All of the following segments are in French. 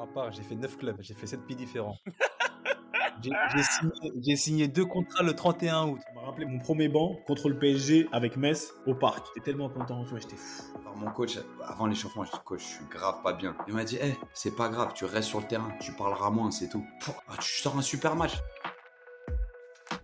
Moi, à part, j'ai fait 9 clubs, j'ai fait 7 pays différents. J'ai signé, deux contrats le 31 août. Ça m'a rappelé mon premier banc contre le PSG avec Metz au parc. J'étais tellement content, tu vois, j'étais fou. Alors mon coach, avant l'échauffement, je dis coach, je suis grave pas bien. Il m'a dit, hé, c'est pas grave, tu restes sur le terrain, tu parleras moins, c'est tout. Ah, tu sors un super match.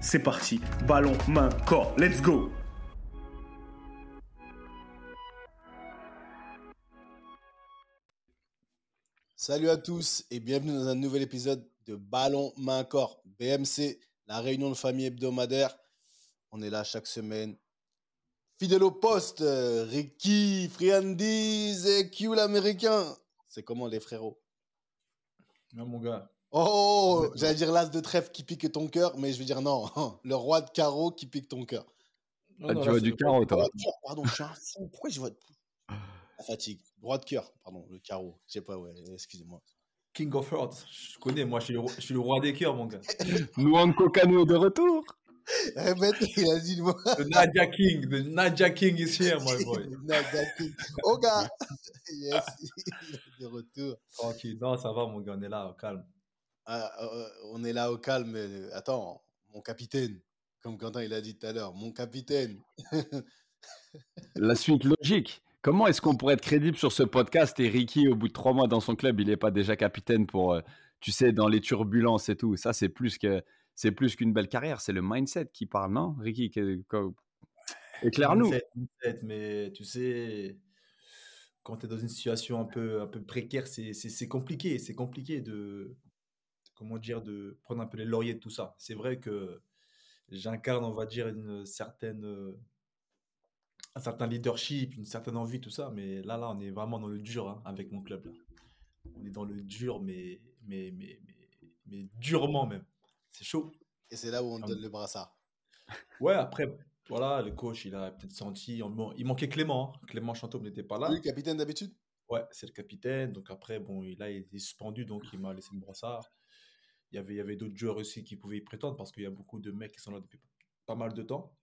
c'est parti. Ballon, main, corps. Let's go Salut à tous et bienvenue dans un nouvel épisode de Ballon, main, corps. BMC, la réunion de famille hebdomadaire. On est là chaque semaine. Fidèle au poste, euh, Ricky, Friandise et Q l'américain. C'est comment les frérots? Non, mon gars. Oh, j'allais dire l'as de trèfle qui pique ton cœur, mais je veux dire non, le roi de carreau qui pique ton cœur. Ah, tu vois du carreau, toi. Pardon, je suis un fou. Pourquoi je vois la fatigue? Droit de cœur, pardon, le carreau. Je sais pas, ouais, excusez-moi. King of Hearts, je connais, moi, je suis le, je suis le roi des cœurs, mon gars. Luanco Cano est de retour. Répète, il a dit le mot. The Nadia King, the Nadia King is here, my boy. Nadia King. Oh, gars Yes, il est de retour. Tranquille, non, ça va, mon gars, on est là, au calme. Ah, euh, on est là au calme, mais euh, attends, mon capitaine, comme Quentin il a dit tout à l'heure, mon capitaine. La suite logique. Comment est-ce qu'on pourrait être crédible sur ce podcast et Ricky, au bout de trois mois dans son club, il n'est pas déjà capitaine pour, euh, tu sais, dans les turbulences et tout. Ça, c'est plus que c'est plus qu'une belle carrière. C'est le mindset qui parle, non, Ricky Éclaire-nous. Mais tu sais, quand tu es dans une situation un peu, un peu précaire, c'est compliqué. C'est compliqué de, comment dire, de prendre un peu les lauriers de tout ça. C'est vrai que j'incarne, on va dire, une certaine, euh, un certain leadership, une certaine envie, tout ça. Mais là, là, on est vraiment dans le dur hein, avec mon club. Là. On est dans le dur, mais, mais, mais, mais, mais durement même. C'est chaud. Et c'est là où on donne le brassard. Ouais, après, voilà, le coach, il a peut-être senti. Il manquait Clément. Hein. Clément Chantôme n'était pas là. Oui, capitaine d'habitude Ouais, c'est le capitaine. Donc après, bon, il a été suspendu, donc il m'a laissé le brassard il y avait, il y avait d'autres joueurs aussi qui pouvaient y prétendre parce qu'il y a beaucoup de mecs qui sont là depuis pas mal de temps.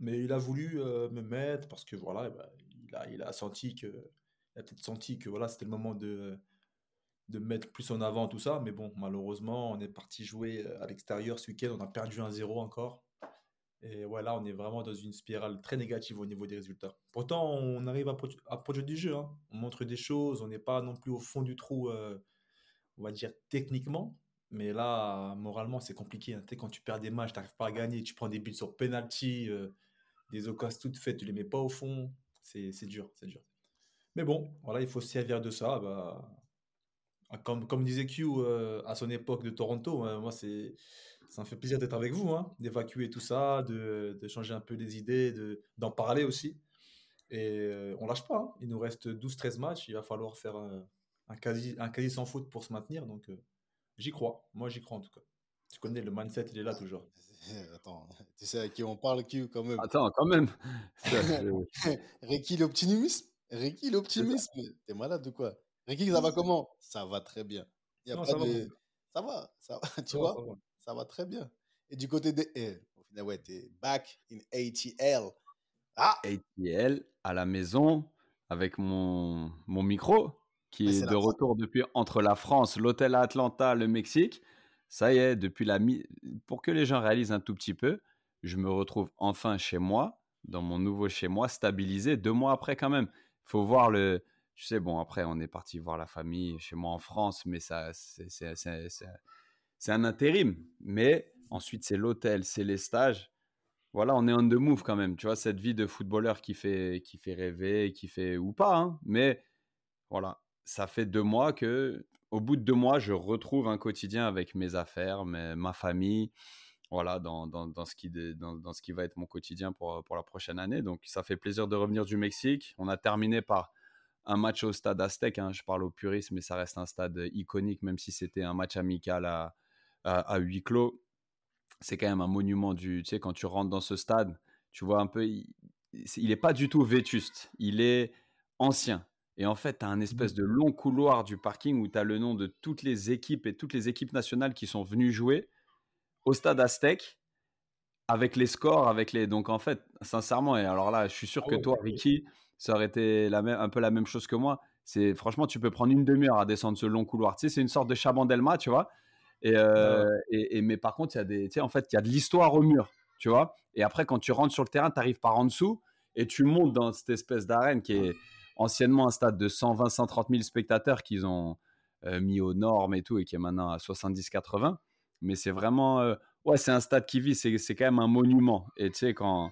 Mais il a voulu euh, me mettre parce que voilà, bah, il, a, il a senti que, il a peut-être senti que voilà, c'était le moment de, de mettre plus en avant tout ça. Mais bon, malheureusement, on est parti jouer euh, à l'extérieur ce week-end, on a perdu un 0 encore. Et voilà, on est vraiment dans une spirale très négative au niveau des résultats. Pourtant, on arrive à, à produire du jeu. Hein. On montre des choses, on n'est pas non plus au fond du trou, euh, on va dire techniquement. Mais là, moralement, c'est compliqué. Hein. quand tu perds des matchs, tu n'arrives pas à gagner, tu prends des buts sur penalty, euh, des occasions toutes faites, tu les mets pas au fond. C'est dur, c'est dur. Mais bon, voilà, il faut se servir de ça. Bah, ah, comme, comme disait Q euh, à son époque de Toronto, hein, moi, ça me fait plaisir d'être avec vous, hein, d'évacuer tout ça, de, de, changer un peu des idées, d'en parler aussi. Et euh, on lâche pas. Il nous reste 12-13 matchs. Il va falloir faire un, un, quasi, un quasi sans faute pour se maintenir. Donc, J'y crois. Moi, j'y crois en tout cas. Tu connais, le mindset, il est là toujours. Attends, tu sais à qui on parle, qui quand même? Attends, quand même. Ricky l'optimisme? Ricky l'optimisme? T'es malade ou quoi? Ricky, ça va comment? Ça va très bien. Y a pas ça, de... va. ça va. Ça va. Tu vois? ça va. très bien. Et du côté des. Eh, au final, ouais, t'es back in ATL. Ah ATL à la maison avec mon, mon micro qui est, de retour depuis entre la France, l'hôtel à Atlanta, le Mexique. Ça y est, depuis la mi pour que les gens réalisent un tout petit peu, je me retrouve enfin chez moi, dans mon nouveau chez moi, stabilisé deux mois après quand même. Il faut voir le, tu sais, bon après on est parti voir la famille chez moi en France, mais ça c'est un intérim. Mais ensuite c'est l'hôtel, c'est les stages. Voilà, on est on the move quand même. Tu vois cette vie de footballeur qui fait qui fait rêver, qui fait ou pas, hein, mais voilà, ça fait deux mois que, au bout de deux mois, je retrouve un quotidien avec mes affaires, ma famille, voilà, dans, dans, ce qui, dans, dans, ce qui va être mon quotidien pour, pour la prochaine année. Donc, ça fait plaisir de revenir du Mexique. On a terminé par un match au stade Aztec. Hein. Je parle au puriste, mais ça reste un stade iconique, même si c'était un match amical à, à, huis clos. C'est quand même un monument du. Tu sais, quand tu rentres dans ce stade, tu vois un peu. Il n'est pas du tout vétuste. Il est ancien. Et en fait, tu as un espèce mmh. de long couloir du parking où tu as le nom de toutes les équipes et toutes les équipes nationales qui sont venues jouer au stade Aztec avec les scores, avec les. Donc en fait, sincèrement, et alors là, je suis sûr ah que toi, Ricky, ça aurait été la même, un peu la même chose que moi. C'est franchement, tu peux prendre une demi-heure à descendre ce long couloir. Tu sais, c'est une sorte de Chabandelma, tu vois? Et, euh, et, mais par contre, il y a des, tu sais, en fait, il y a de l'histoire au mur, tu vois? Et après, quand tu rentres sur le terrain, tu arrives par en dessous et tu montes dans cette espèce d'arène qui est anciennement un stade de 120-130 000 spectateurs qu'ils ont euh, mis aux normes et tout et qui est maintenant à 70-80. Mais c'est vraiment, euh, ouais, c'est un stade qui vit. C'est, quand même un monument. Et tu sais, quand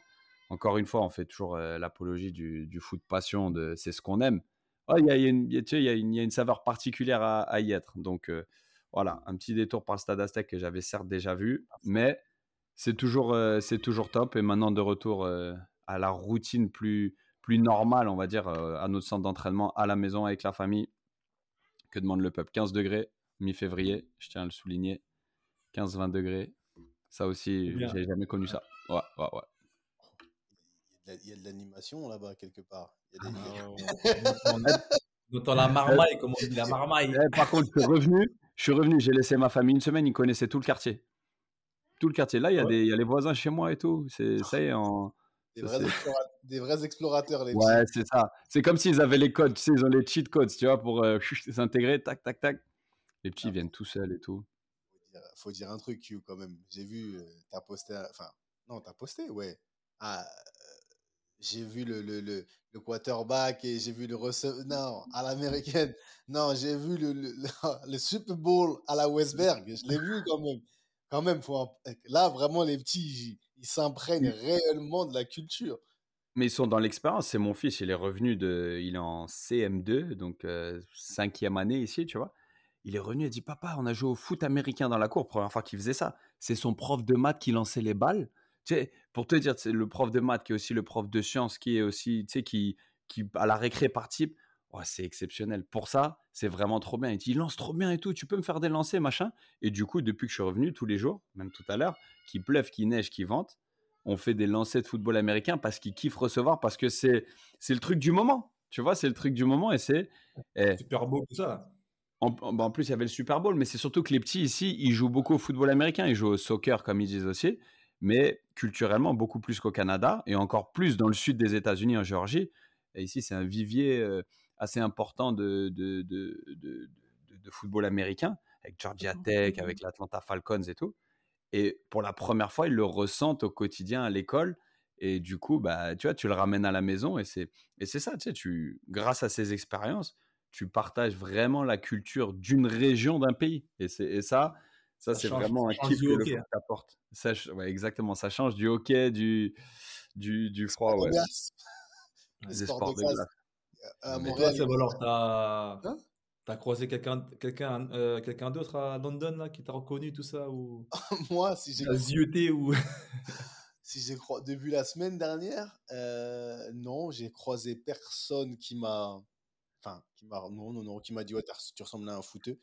encore une fois, on fait toujours euh, l'apologie du, du, foot passion, de c'est ce qu'on aime. Il y, a, une, y, a une, y, a une saveur particulière à, y être. Donc voilà, un petit détour par le Stade Aztec que j'avais certes déjà vu, mais c'est toujours, c'est toujours top. Et maintenant, de retour à la routine plus, plus normale, on va dire, à notre centre d'entraînement, à la maison avec la famille. Que demande le peuple 15 degrés, mi-février, je tiens à le souligner. 15-20 degrés. Ça aussi, j'ai jamais connu ça. Ouais, ouais, ouais il y a de l'animation là-bas quelque part. Il y a des... la marmaille, comme on dit, la marmaille. Eh, par contre, je suis revenu, je suis revenu, j'ai laissé ma famille une semaine, ils connaissaient tout le quartier. Tout le quartier. Là, il y a, des, il y a les voisins chez moi et tout. C'est, ça y est, en... Des, vrais des, vrais explorateurs, les Ouais, c'est ça. C'est comme s'ils avaient les codes, tu sais, ils ont les cheat codes, tu vois, pour euh, s'intégrer, tac, tac, tac. Les petits ah. viennent tout seuls et tout. Faut dire, faut dire un truc, Q, quand même. J'ai vu, euh, t'as posté, enfin, non, t'as posté, ouais. Ah, j'ai vu le, le, le, le, quarterback et j'ai vu le receveur. Non, à l'américaine. Non, j'ai vu le, le, Super Bowl à la Westberg. Je l'ai vu quand même. Quand même, faut là, vraiment, les petits, ils s'imprègnent réellement de la culture. Mais ils sont dans l'expérience. C'est mon fils, il est revenu de. Il est en CM2, donc euh, cinquième année ici, tu vois. Il est revenu et dit Papa, on a joué au foot américain dans la cour. Première fois qu'il faisait ça. C'est son prof de maths qui lançait les balles tu sais, pour te dire, c'est le prof de maths qui est aussi le prof de sciences, qui est aussi, tu sais, qui, qui à la récré participe. C'est exceptionnel. Pour ça, c'est vraiment trop bien. Il dit, il lance trop bien et tout, tu peux me faire des lancers, machin. Et du coup, depuis que je suis revenu, tous les jours, même tout à l'heure, qu'il pleuve, qu'il neige, qu'il vente, on fait des lancers de football américain parce qu'il kiffe recevoir, parce que c'est, c'est le truc du moment. Tu vois, c'est le truc du moment et c'est. Super beau tout ça. En, bah, en, plus, il y avait le Super Bowl, mais c'est surtout que les petits ici, ils jouent beaucoup au football américain, ils jouent au soccer, comme ils disent aussi mais culturellement beaucoup plus qu'au Canada et encore plus dans le sud des États-Unis, en Géorgie. Et ici, c'est un vivier euh, assez important de, de, de, de, football américain, avec Georgia mmh. Tech, avec l'Atlanta Falcons et tout. Et pour la première fois, ils le ressentent au quotidien à l'école. Et du coup, bah, tu vois, tu le ramènes à la maison et c'est, et c'est ça, tu sais, tu, grâce à ces expériences, tu partages vraiment la culture d'une région, d'un pays. Et, c'est, et ça, ça, c'est vraiment un kiff que le foot t'apporte. Ça, ouais, exactement. Ça change du hockey, du, du, du froid. Ouais. Des sports de glace. À Montréal, toi, alors, t'as hein? as croisé quelqu'un quelqu'un euh, quelqu'un d'autre à London là, qui t'a reconnu, tout ça ou... Moi, si j'ai. zioté ou. si j'ai croisé. Depuis la semaine dernière, euh, non, j'ai croisé personne qui m'a Enfin, qui m'a non, non, non, qui m'a dit ouais, tu ressembles à un footeux.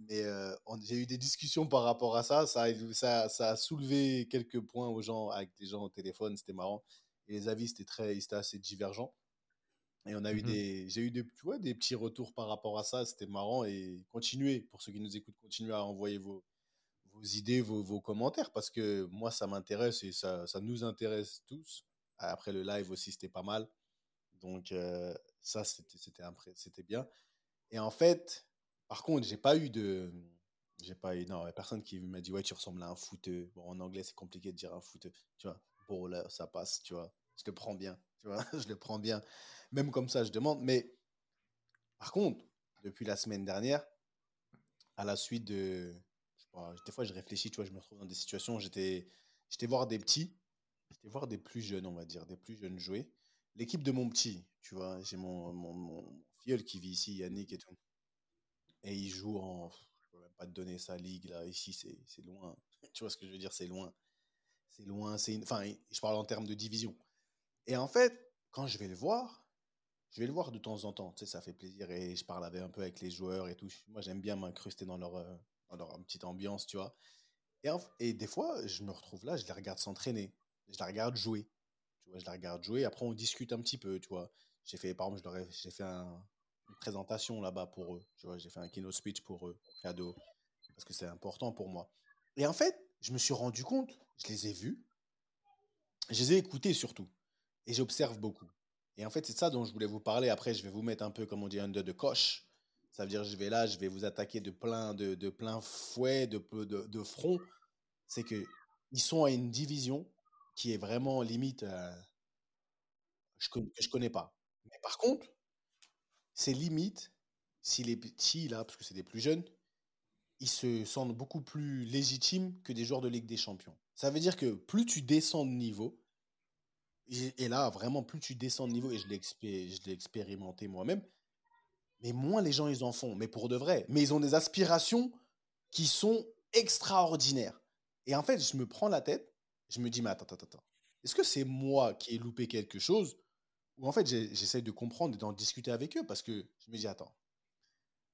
Mais euh, j'ai eu des discussions par rapport à ça. Ça, ça. ça a soulevé quelques points aux gens avec des gens au téléphone. C'était marrant. Et les avis c'était très, c'était assez divergents. Et on a eu mmh des, j'ai eu des, tu vois, des petits retours par rapport à ça. C'était marrant et continuez pour ceux qui nous écoutent, continuez à envoyer vos, vos idées, vos, vos commentaires parce que moi ça m'intéresse et ça, ça nous intéresse tous. Après le live aussi c'était pas mal. Donc euh, ça, c'était bien. Et en fait, par contre, j'ai pas eu de. J'ai pas eu. Non, personne qui m'a dit, ouais, tu ressembles à un footeux. Bon, en anglais, c'est compliqué de dire un footeux. Tu vois, bon, là, ça passe, tu vois. Je le prends bien, tu vois. je le prends bien. Même comme ça, je demande. Mais par contre, depuis la semaine dernière, à la suite de. des fois, je réfléchis, tu vois, je me retrouve dans des situations. J'étais voir des petits, j'étais voir des plus jeunes, on va dire, des plus jeunes jouer l'équipe de mon petit, tu vois, j'ai mon, mon, filleul qui vit ici, Yannick et tout. Et il joue en. Je peux même pas te donner sa ligue là. Ici, c'est loin. tu vois ce que je veux dire? C'est loin. C'est loin. C'est Enfin, je parle en termes de division. Et en fait, quand je vais le voir, je vais le voir de temps en temps. Tu sais, ça fait plaisir et je parle avec, un peu avec les joueurs et tout. Moi, j'aime bien m'incruster dans leur, euh, dans leur petite ambiance, tu vois. Et, des fois, je me retrouve là, je les regarde s'entraîner. Je les regarde jouer. Tu vois, je les regarde jouer. Après, on discute un petit peu, tu vois. J'ai fait, par exemple, j'ai fait un, une présentation là-bas pour eux. Tu vois, j'ai fait un keynote speech pour eux, cadeau. Parce que c'est important pour moi. Et en fait, je me suis rendu compte, je les ai vus. Je les ai écoutés surtout. Et j'observe beaucoup. Et en fait, c'est ça dont je voulais vous parler. Après, je vais vous mettre un peu, comme on dit, under de coche. Ça veut dire, je vais là, je vais vous attaquer de plein, de, plein fouet, de, de, front. C'est que ils sont à une division qui est vraiment limite euh, je, que je connais pas. Mais par contre, c'est limite si les petits, là, parce que c'est des plus jeunes, ils se sentent beaucoup plus légitimes que des joueurs de Ligue des Champions. Ça veut dire que plus tu descends de niveau, et, là, vraiment, plus tu descends de niveau, et je l'ai expérimenté moi-même, mais moins les gens, ils en font, mais pour de vrai. Mais ils ont des aspirations qui sont extraordinaires. Et en fait, je me prends la tête, je me dis, mais attends, attends, attends. Est-ce que c'est moi qui ai loupé quelque chose Ou en fait, j'essaie de comprendre et d'en discuter avec eux parce que je me dis, attends,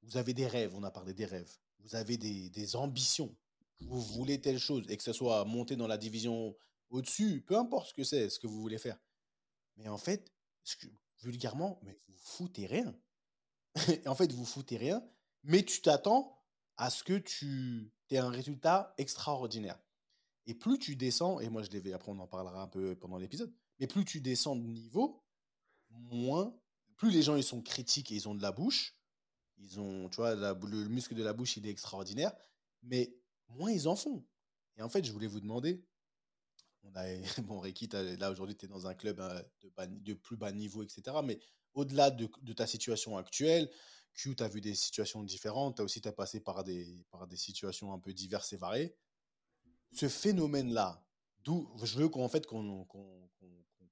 vous avez des rêves, on a parlé des rêves. Vous avez des, des ambitions. Vous voulez telle chose et que ce soit monter dans la division au-dessus, peu importe ce que c'est, ce que vous voulez faire. Mais en fait, vulgairement, mais vous foutez rien. en fait, vous foutez rien, mais tu t'attends à ce que tu aies un résultat extraordinaire. Et plus tu descends, et moi je l'ai après on en parlera un peu pendant l'épisode, mais plus tu descends de niveau, moins, plus les gens ils sont critiques et ils ont de la bouche, ils ont, tu vois, le muscle de la bouche il est extraordinaire, mais moins ils en font. Et en fait, je voulais vous demander, bon, Ricky, là aujourd'hui, tu es dans un club hein, de, plus bas niveau, etc. Mais au-delà de, ta situation actuelle, Q, tu as vu des situations différentes, tu as aussi as passé par des, par des situations un peu diverses et variées. Ce phénomène-là, d'où je veux qu'en fait qu'on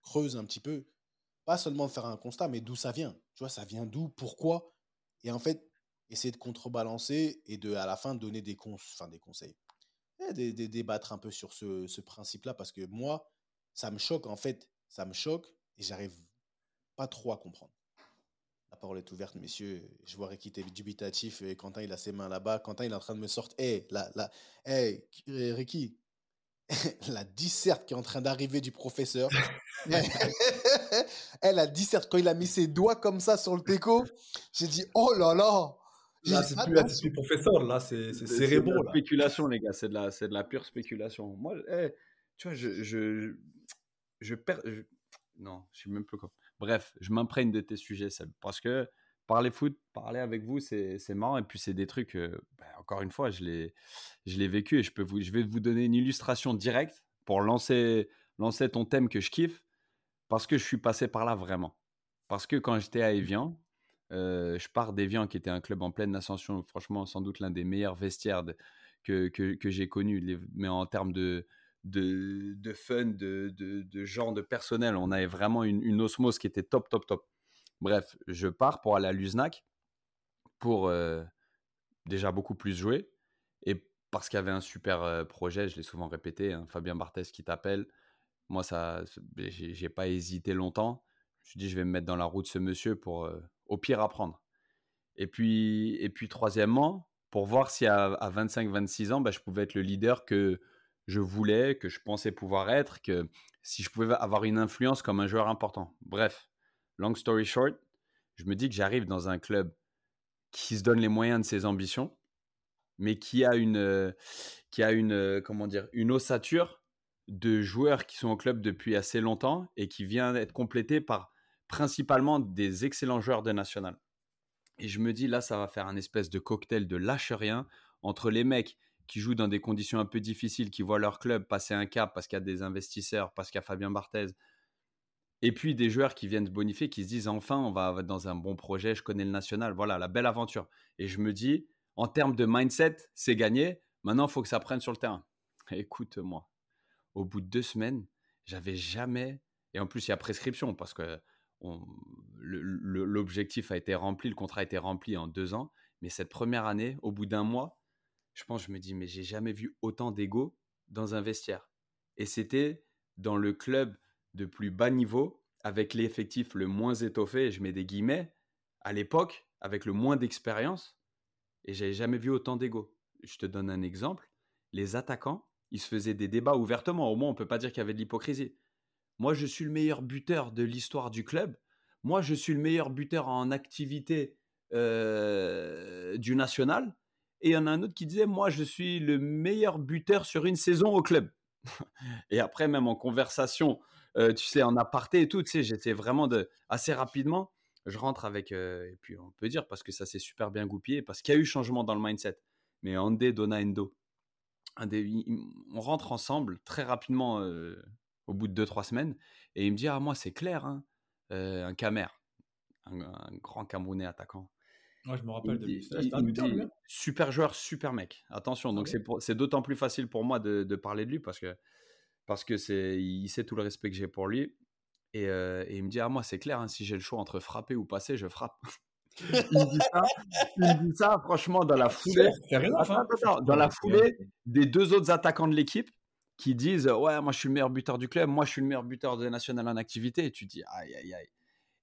creuse un petit peu, pas seulement faire un constat, mais d'où ça vient. Tu vois, ça vient d'où, pourquoi, et en fait, essayer de contrebalancer et de à la fin donner des, enfin, des conseils de, débattre un peu sur ce, ce principe-là parce que moi, ça me choque en fait, ça me choque et j'arrive pas trop à comprendre. La parole est ouverte, messieurs. Je vois Ricky dubitatif et Quentin il a ses mains là-bas. Quentin il est en train de me sortir. Hé, la, la, hey, Ricky, la disserte qui est en train d'arriver du professeur. Elle la disserte quand il a mis ses doigts comme ça sur le teco. J'ai dit oh là là. Là, c'est plus, plus professeur, là, c'est cérébro. C'est spéculation, les gars, c'est de, la, de la pure spéculation. Moi, eh, tu vois, je, je, je perds. Non, je sais même plus quoi. Bref, je m'imprègne de tes sujets, Seb, parce que parler foot, parler avec vous, c'est marrant. Et puis, c'est des trucs, euh, ben, encore une fois, je l'ai vécu et je, peux vous, je vais vous donner une illustration directe pour lancer, lancer ton thème que je kiffe, parce que je suis passé par là vraiment. Parce que quand j'étais à Evian, je pars d'Evian, qui était un club en pleine ascension, franchement, sans doute l'un des meilleurs vestiaires que, que, j'ai connu, mais en termes de, de, fun, de, de, genre de personnel, on avait vraiment une, une, osmose qui était top, top, top. Bref, je pars pour aller à l'USNAC pour déjà beaucoup plus jouer et parce qu'il y avait un super projet, je l'ai souvent répété, hein, Fabien Barthès qui t'appelle. Moi, ça, j'ai pas hésité longtemps. Je me suis dit, je vais me mettre dans la roue de ce monsieur pour, au pire apprendre. Et puis, et puis troisièmement, pour voir si à, 25-26 ans, bah, je pouvais être le leader que je voulais, que je pensais pouvoir être, que si je pouvais avoir une influence comme un joueur important. Bref, long story short, je me dis que j'arrive dans un club qui se donne les moyens de ses ambitions, mais qui a une, qui a une, comment dire, une ossature de joueurs qui sont au club depuis assez longtemps et qui vient d'être complété par principalement des excellents joueurs de national. Et je me dis, là, ça va faire un espèce de cocktail de lâche-rien entre les mecs qui jouent dans des conditions un peu difficiles, qui voient leur club passer un cap parce qu'il y a des investisseurs, parce qu'il y a Fabien Barthez, et puis des joueurs qui viennent se bonifier, qui se disent enfin, on va dans un bon projet, je connais le national, voilà, la belle aventure. Et je me dis, en termes de mindset, c'est gagné, maintenant, il faut que ça prenne sur le terrain. Écoute-moi, au bout de deux semaines, j'avais jamais, et en plus, il y a prescription, parce que l'objectif a été rempli, le contrat a été rempli en deux ans. Mais cette première année, au bout d'un mois, je pense, je me dis, mais j'ai jamais vu autant d'ego dans un vestiaire. Et c'était dans le club de plus bas niveau, avec l'effectif le moins étoffé, je mets des guillemets, à l'époque, avec le moins d'expérience, et j'avais jamais vu autant d'ego. Je te donne un exemple. Les attaquants, ils se faisaient des débats ouvertement. Au moins, on peut pas dire qu'il y avait de l'hypocrisie. Moi, je suis le meilleur buteur de l'histoire du club. Moi, je suis le meilleur buteur en activité euh, du national. Et il y en a un autre qui disait, moi, je suis le meilleur buteur sur une saison au club. et après, même en conversation, euh, tu sais, en aparté et tout, tu sais, j'étais vraiment de, assez rapidement, je rentre avec, euh, et puis on peut dire, parce que ça s'est super bien goupillé, parce qu'il y a eu changement dans le mindset. Mais Andé, Dona, Endo, on rentre ensemble très rapidement au bout de 2-3 semaines, et il me dit, ah, moi, c'est clair, hein, un Camer, un, un, grand Camerounais attaquant. Ouais, je me rappelle de lui. super joueur, super mec. Attention, ah donc c'est d'autant plus facile pour moi de, de, parler de lui parce que parce que c'est il sait tout le respect que j'ai pour lui et, euh, et, il me dit ah moi c'est clair hein, si j'ai le choix entre frapper ou passer je frappe. il, me dit ça, il me dit ça franchement dans la foulée hein. dans la foulée des deux autres attaquants de l'équipe qui disent ouais moi je suis le meilleur buteur du club moi je suis le meilleur buteur de national en activité et tu dis aïe aïe aïe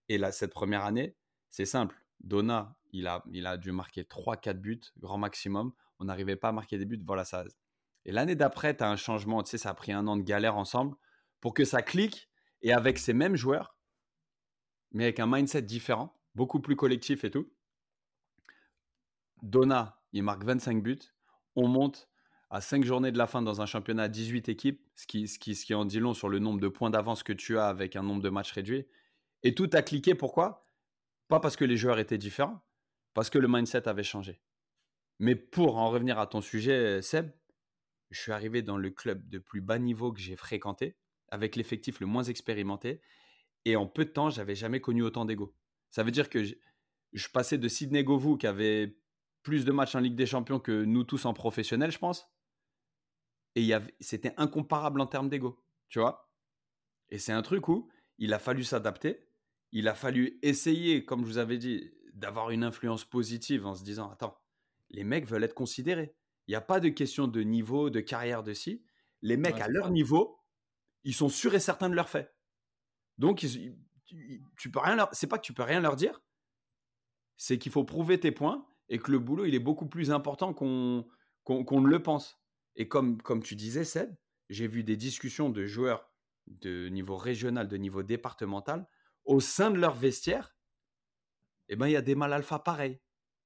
et là cette première année c'est simple Donna, il a, il a dû marquer 3-4 buts, grand maximum. On n'arrivait pas à marquer des buts. Voilà, ça. Et l'année d'après, tu as un changement. Tu sais, ça a pris un an de galère ensemble pour que ça clique. Et avec ces mêmes joueurs, mais avec un mindset différent, beaucoup plus collectif et tout. Donna, il marque 25 buts. On monte à 5 journées de la fin dans un championnat à 18 équipes, ce qui, ce, qui, ce qui en dit long sur le nombre de points d'avance que tu as avec un nombre de matchs réduit. Et tout a cliqué. Pourquoi? Pas parce que les joueurs étaient différents, parce que le mindset avait changé. Mais pour en revenir à ton sujet, Seb, je suis arrivé dans le club de plus bas niveau que j'ai fréquenté, avec l'effectif le moins expérimenté, et en peu de temps, j'avais jamais connu autant d'ego. Ça veut dire que je, passais de Sidney Govou, qui avait plus de matchs en Ligue des Champions que nous tous en professionnel, je pense, et c'était incomparable en termes d'ego, tu vois? Et c'est un truc où il a fallu s'adapter, il a fallu essayer, comme je vous avais dit, d'avoir une influence positive en se disant attends, les mecs veulent être considérés. Il n'y a pas de question de niveau, de carrière de si. Les mecs, à leur niveau, ils sont sûrs et certains de leur fait. Donc, tu peux rien leur. C'est pas que tu peux rien leur dire, c'est qu'il faut prouver tes points et que le boulot, il est beaucoup plus important qu'on qu'on ne le pense. Et comme, comme tu disais, Seb, j'ai vu des discussions de joueurs de niveau régional, de niveau départemental, au sein de leur vestiaire, eh ben, il y a des mal alpha pareils.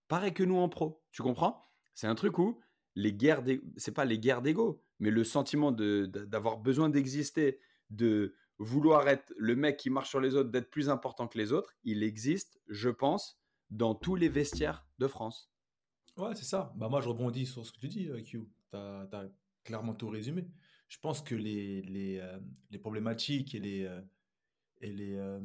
Pareil que nous en pro. Tu comprends? C'est un truc où les guerres, c'est pas les guerres d'ego, mais le sentiment d'avoir besoin d'exister, de vouloir être le mec qui marche sur les autres, d'être plus important que les autres, il existe, je pense, dans tous les vestiaires de France. Ouais, c'est ça. Bah moi, je rebondis sur ce que tu dis, euh, Q. Tu as, clairement tout résumé. Je pense que les, les, euh, les problématiques et les, euh, et les, euh,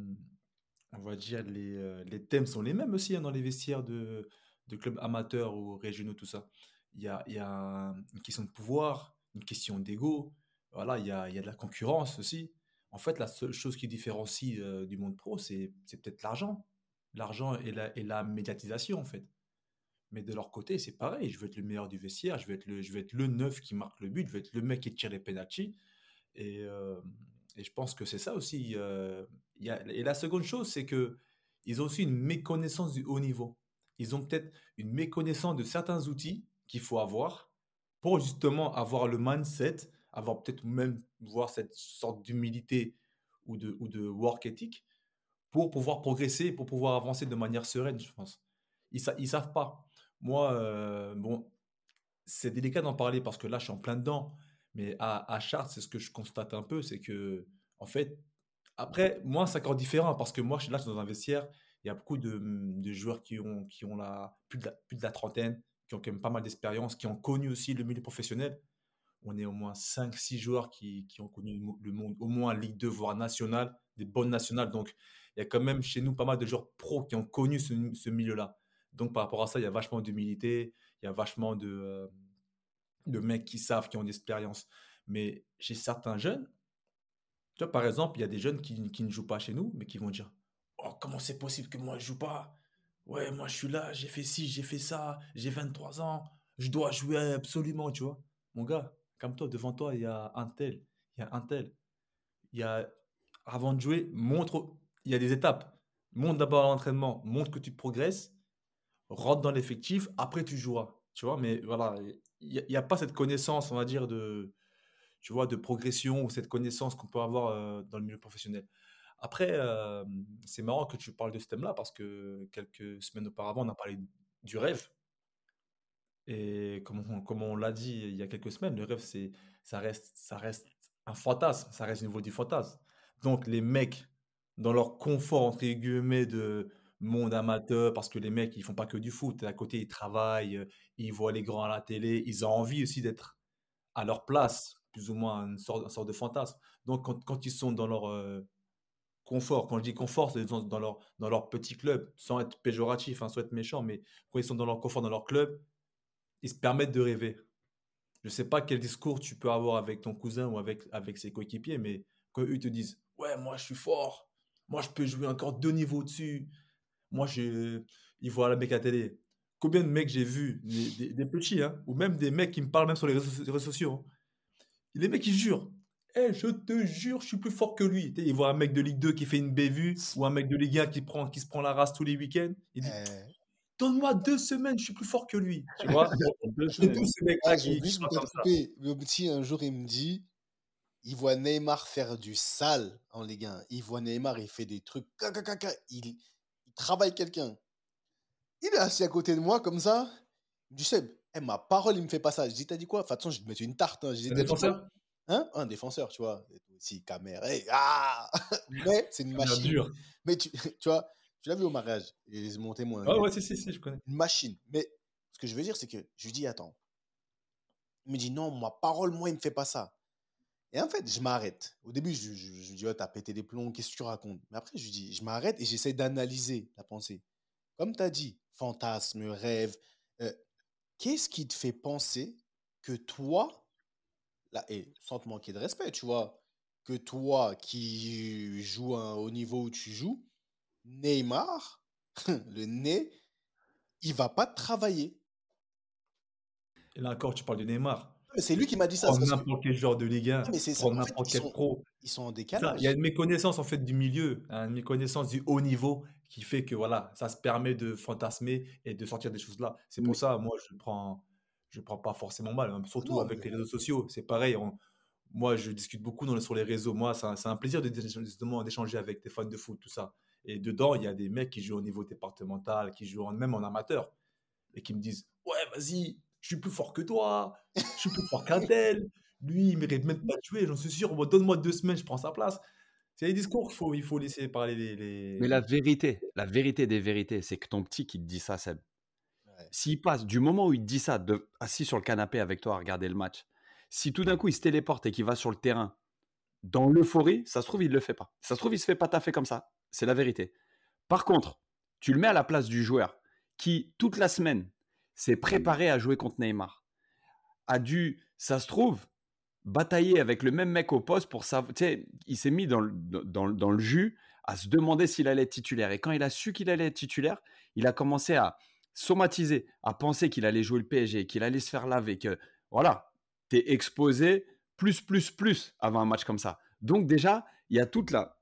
on va dire, les, les, thèmes sont les mêmes aussi hein, dans les vestiaires de, de, clubs amateurs ou régionaux, tout ça. Il y a, y a une question de pouvoir, une question d'ego, voilà, il y a, y a de la concurrence aussi. En fait, la seule chose qui différencie du monde pro, c'est peut-être l'argent. L'argent et la, et la médiatisation, en fait. Mais de leur côté, c'est pareil. Je veux être le meilleur du vestiaire, je veux être le, je veux être le neuf qui marque le but, je veux être le mec qui tire les penalties. Et, et je pense que c'est ça aussi. Euh, y a, et la seconde chose, c'est que ils ont aussi une méconnaissance du haut niveau. Ils ont peut-être une méconnaissance de certains outils qu'il faut avoir pour justement avoir le mindset, avoir peut-être même voir cette sorte d'humilité ou de, ou de work ethic pour pouvoir progresser, pour pouvoir avancer de manière sereine, je pense. Ils ne savent pas. Moi, euh, bon, c'est délicat d'en parler parce que là, je suis en plein dedans. Mais à, à Chartres, c'est ce que je constate un peu, c'est que, en fait, après, moi, c'est encore différent parce que moi, je suis là, dans un vestiaire, il y a beaucoup de, de joueurs qui ont, qui ont la, plus, de la, plus de la trentaine, qui ont quand même pas mal d'expérience, qui ont connu aussi le milieu professionnel. On est au moins 5-6 joueurs qui, qui, ont connu le monde, au moins Ligue 2, voire nationale, des bonnes nationales. Donc, il y a quand même chez nous pas mal de joueurs pros qui ont connu ce, ce milieu-là. Donc, par rapport à ça, il y a vachement d'humilité, il y a vachement de, euh, de mecs qui savent, qui ont d'expérience. Mais chez certains jeunes, tu vois, par exemple, il y a des jeunes qui, qui, ne jouent pas chez nous, mais qui vont dire oh, comment c'est possible que moi je joue pas? Ouais, moi je suis là, j'ai fait ci, j'ai fait ça, j'ai 23 ans, je dois jouer absolument, tu vois. Mon gars, comme toi, devant toi, il y a un tel, il y a un tel. Il y a, avant de jouer, montre, il y a des étapes. Montre d'abord l'entraînement, montre que tu progresses, rentre dans l'effectif, après tu joueras. Tu vois, mais voilà, il n'y a, pas cette connaissance, on va dire, de, tu vois, de progression ou cette connaissance qu'on peut avoir euh, dans le milieu professionnel. Après, euh, c'est marrant que tu parles de ce thème-là parce que quelques semaines auparavant, on a parlé du rêve. Et comme on, on l'a dit il y a quelques semaines, le rêve, c'est, ça, reste, ça reste un fantasme, ça reste au niveau du fantasme. Donc, les mecs, dans leur confort, entre guillemets, de monde amateur, parce que les mecs, ils font pas que du foot. À côté, ils travaillent, ils voient les grands à la télé, ils ont envie aussi d'être à leur place, plus ou moins une sorte, sorte de fantasme. Donc, quand, quand, ils sont dans leur euh, confort, quand je dis confort, c'est dans, leur, dans leur petit club, sans être péjoratif, hein, sans être méchant, mais quand ils sont dans leur confort, dans leur club, ils se permettent de rêver. Je sais pas quel discours tu peux avoir avec ton cousin ou avec, avec ses coéquipiers, mais quand eux te disent Ouais, moi je suis fort, moi je peux jouer encore deux niveaux dessus, moi je. Ils voient la mec à télé. Combien de mecs j'ai vu, des, petits, hein, ou même des mecs qui me parlent même sur les réseaux, sociaux. Hein. Les mecs, ils jurent. Eh, je te jure, je suis plus fort que lui. Ils voient un mec de Ligue 2 qui fait une bévue ou un mec de Ligue 1 qui, prend, qui se prend la race tous les week-ends. Il dit eh. Donne-moi deux semaines, je suis plus fort que lui. Tu vois? ah, qui, Le petit, un jour, il me dit il voit Neymar faire du sale en Ligue 1. Il voit Neymar, il fait des trucs. Il travaille quelqu'un. Il est assis à côté de moi comme ça. Du sais, eh, ma parole, il me fait pas ça. Je dis, t'as dit quoi? De toute façon, je vais te mettre une tarte. Hein. un défenseur? Hein? Un défenseur, tu vois. Si, caméra. ah Mais c'est une machine. Mais tu, tu vois, tu l'as vu au mariage. Il est mon témoin. Ah ouais, si, si, si, je connais. Une machine. Mais ce que je veux dire, c'est que je lui dis, attends. Il me dit, non, ma parole, moi, il me fait pas ça. Et en fait, je m'arrête. Au début, je, dis, oh, t'as pété des plombs, qu'est-ce que tu racontes? Mais après, je dis, je m'arrête et j'essaie d'analyser la pensée. Comme tu as dit, fantasme, rêve. Euh, qu'est-ce qui te fait penser que toi, là, et sans te manquer de respect, tu vois, que toi qui joues au niveau où tu joues, Neymar, le nez, il va pas travailler. Et là encore, tu parles de Neymar c'est lui qui m'a dit ça. Prendre n'importe quel joueur de Ligue 1, prendre n'importe quel pro. Ils sont en décalage. Il y a une méconnaissance en fait du milieu, hein, une méconnaissance du haut niveau qui fait que voilà, ça se permet de fantasmer et de sortir des choses là. C'est pour ça, moi, je prends, je prends pas forcément mal, hein, surtout avec les réseaux sociaux. C'est pareil. moi, je discute beaucoup dans, sur les réseaux. Moi, c'est un, plaisir de, d'échanger avec des fans de foot, tout ça. Et dedans, il y a des mecs qui jouent au niveau départemental, qui jouent même en amateur, et qui me disent Ouais, vas-y, je suis plus fort que toi, je suis plus fort qu'un tel. Lui, il mérite même pas de jouer, j'en suis sûr. Donne-moi deux semaines, je prends sa place. C'est les discours qu'il faut, il faut laisser parler les, Mais la vérité, la vérité des vérités, c'est que ton petit qui te dit ça, Seb, s'il passe du moment où il te dit ça, de, assis sur le canapé avec toi à regarder le match, si tout d'un coup il se téléporte et qu'il va sur le terrain dans l'euphorie, ça se trouve, il ne le fait pas. Ça se trouve, il se fait pas taffer comme ça. C'est la vérité. Par contre, tu le mets à la place du joueur qui, toute la semaine, s'est préparé à jouer contre Neymar. A dû, ça se trouve, batailler avec le même mec au poste pour savoir. Tu sais, il s'est mis dans le, dans, dans le jus à se demander s'il allait être titulaire. Et quand il a su qu'il allait être titulaire, il a commencé à somatiser, à penser qu'il allait jouer le PSG, qu'il allait se faire laver, que voilà, tu es exposé plus, plus, plus avant un match comme ça. Donc déjà, il y a toute la,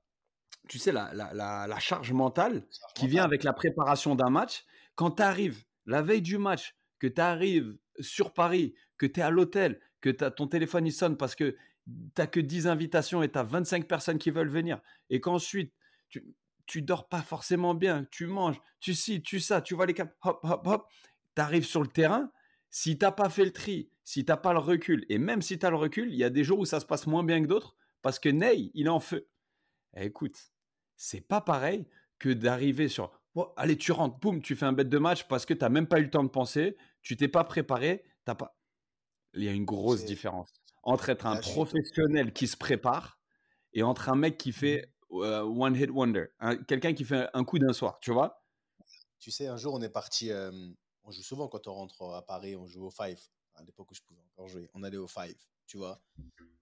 tu sais, la, la, la, charge mentale qui vient avec la préparation d'un match. Quand tu arrives la veille du match, que tu arrives sur Paris, que tu es à l'hôtel, que ton téléphone il sonne parce que tu n'as que 10 invitations et tu as 25 personnes qui veulent venir, et qu'ensuite tu, tu dors pas forcément bien, tu manges, tu ci, tu ça, tu vois les cap, hop, hop, hop, tu arrives sur le terrain, si t'as pas fait le tri, si t'as pas le recul, et même si tu as le recul, il y a des jours où ça se passe moins bien que d'autres, parce que Ney, il est en feu. Eh, écoute, c'est pas pareil que d'arriver sur allez, tu rentres, boum, tu fais un bête de match parce que tu n'as même pas eu le temps de penser, tu t'es pas préparé, t'as pas. Il y a une grosse différence entre être un professionnel qui se prépare et entre un mec qui fait mmh. euh, one hit wonder, quelqu'un qui fait un coup d'un soir, tu vois? Tu sais, un jour on est parti, on joue souvent quand on rentre à Paris, on joue au Five. À l'époque où je pouvais encore jouer, on allait au Five, tu vois?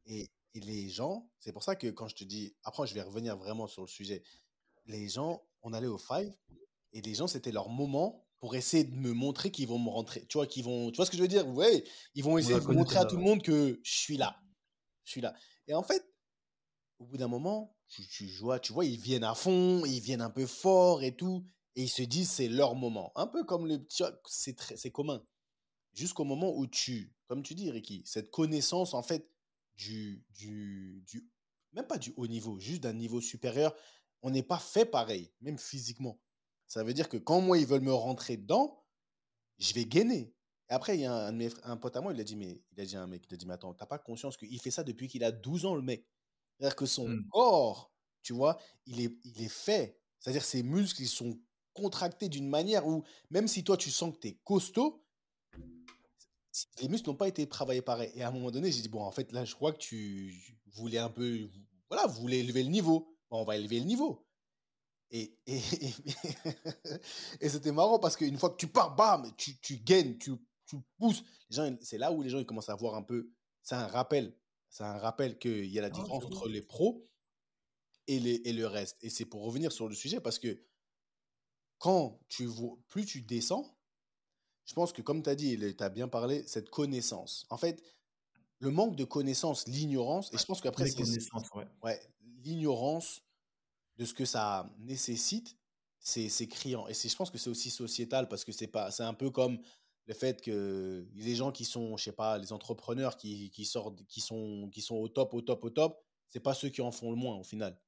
Et, et les gens, c'est pour ça que quand je te dis, après je vais revenir vraiment sur le sujet, les gens, on allait au five et les gens, c'était leur moment pour essayer de me montrer qu'ils vont me rentrer. Tu vois, qu'ils vont, tu vois ce que je veux dire? Ouais, ils vont essayer de montrer à tout le monde que je suis là. Je suis là. Et en fait, au bout d'un moment, tu, vois, tu vois, ils viennent à fond, ils viennent un peu fort et tout, et ils se disent c'est leur moment. Un peu comme le c'est c'est commun. Jusqu'au moment où tu, comme tu dis, Ricky, cette connaissance en fait du, du, du même pas du haut niveau, juste d'un niveau supérieur, on n'est pas fait pareil, même physiquement. Ça veut dire que quand moi, ils veulent me rentrer dedans, je vais gainer. Et après, il y a un, un, pote à moi, il a dit, mais il a dit à un mec, il a dit, mais attends, t'as pas conscience qu'il fait ça depuis qu'il a 12 ans, le mec? C'est-à-dire que son mmh. corps, tu vois, il est, il est fait. C'est-à-dire ses muscles, ils sont contractés d'une manière où, même si toi, tu sens que tu es costaud, les muscles n'ont pas été travaillés pareil. Et à un moment donné, j'ai dit, bon, en fait, là, je crois que tu voulais un peu, voilà, vous voulez élever le niveau. Bon, on va élever le niveau. Et, et, et, c'était marrant parce qu'une fois que tu pars, bam, tu, tu gagnes, tu, tu pousses. C'est là où les gens ils commencent à voir un peu. C'est un rappel. C'est un rappel qu'il y a la ah, différence entre les pros et, les, et le reste. Et c'est pour revenir sur le sujet parce que quand tu vois, plus tu descends, je pense que comme tu as dit, tu as bien parlé, cette connaissance. En fait, le manque de connaissance, l'ignorance, et je pense qu'après, c'est. Ouais. ouais l'ignorance de ce que ça nécessite, c'est criant. Et je pense que c'est aussi sociétal parce que c'est un peu comme le fait que les gens qui sont, je sais pas, les entrepreneurs qui, sortent, qui sont, qui sont au top, au top, au top, c'est pas ceux qui en font le moins au final.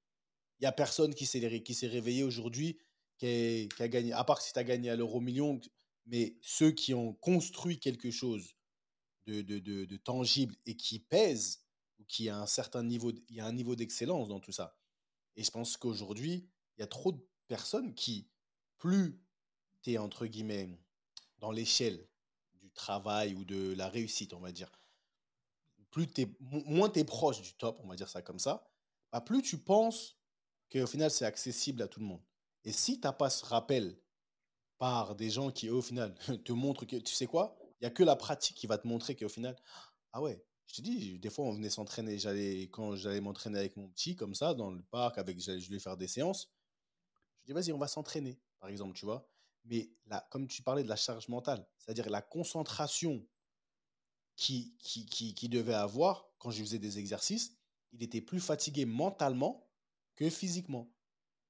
Il y a personne qui s'est réveillé aujourd'hui qui, a gagné, à part si tu as gagné à l'euro million, mais ceux qui ont construit quelque chose de tangible et qui pèse, ou qui a un certain niveau, il y a un niveau d'excellence dans tout ça. Et je pense qu'aujourd'hui, il y a trop de personnes qui, plus tu es, entre guillemets, dans l'échelle du travail ou de la réussite, on va dire, plus moins tu es proche du top, on va dire ça comme ça, bah plus tu penses qu'au final, c'est accessible à tout le monde. Et si tu n'as pas ce rappel par des gens qui, au final, te montrent que, tu sais quoi, il n'y a que la pratique qui va te montrer qu'au final, ah ouais, je te dis, des fois, on venait s'entraîner. J'allais, quand j'allais m'entraîner avec mon petit, comme ça, dans le parc, avec, je lui faire des séances. Je dis, vas-y, on va s'entraîner, par exemple, tu vois. Mais là, comme tu parlais de la charge mentale, c'est-à-dire la concentration qui, qui, qui, qui devait avoir quand je faisais des exercices, il était plus fatigué mentalement que physiquement.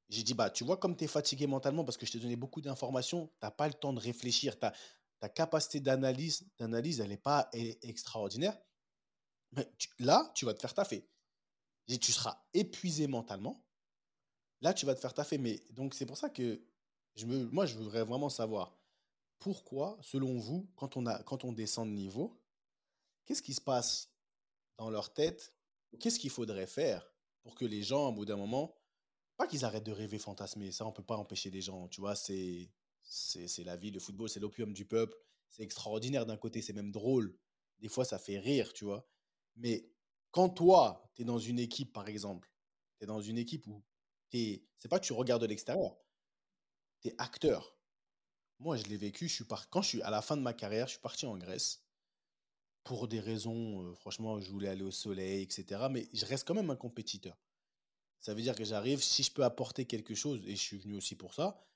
J'ai dit, bah, tu vois, comme tu es fatigué mentalement parce que je t'ai donné beaucoup d'informations, tu n'as pas le temps de réfléchir, ta, ta capacité d'analyse, d'analyse elle n'est pas extraordinaire. Mais là, tu vas te faire taffer. Et tu seras épuisé mentalement. Là, tu vas te faire taffer. Mais donc, c'est pour ça que je me, moi, je voudrais vraiment savoir pourquoi, selon vous, quand on, a, quand on descend de niveau, qu'est-ce qui se passe dans leur tête? Qu'est-ce qu'il faudrait faire pour que les gens, au bout d'un moment, pas qu'ils arrêtent de rêver fantasmer, ça, on ne peut pas empêcher les gens, tu vois, c'est, c'est, la vie, le football, c'est l'opium du peuple, c'est extraordinaire d'un côté, c'est même drôle, des fois, ça fait rire, tu vois. Mais quand toi, tu es dans une équipe, par exemple, tu es dans une équipe où tu c'est pas que tu regardes de l'extérieur, tu es acteur. Moi, je l'ai vécu, je suis par... quand je suis à la fin de ma carrière, je suis parti en Grèce pour des raisons, euh, franchement, je voulais aller au soleil, etc. Mais je reste quand même un compétiteur. Ça veut dire que j'arrive, si je peux apporter quelque chose, et je suis venu aussi pour ça,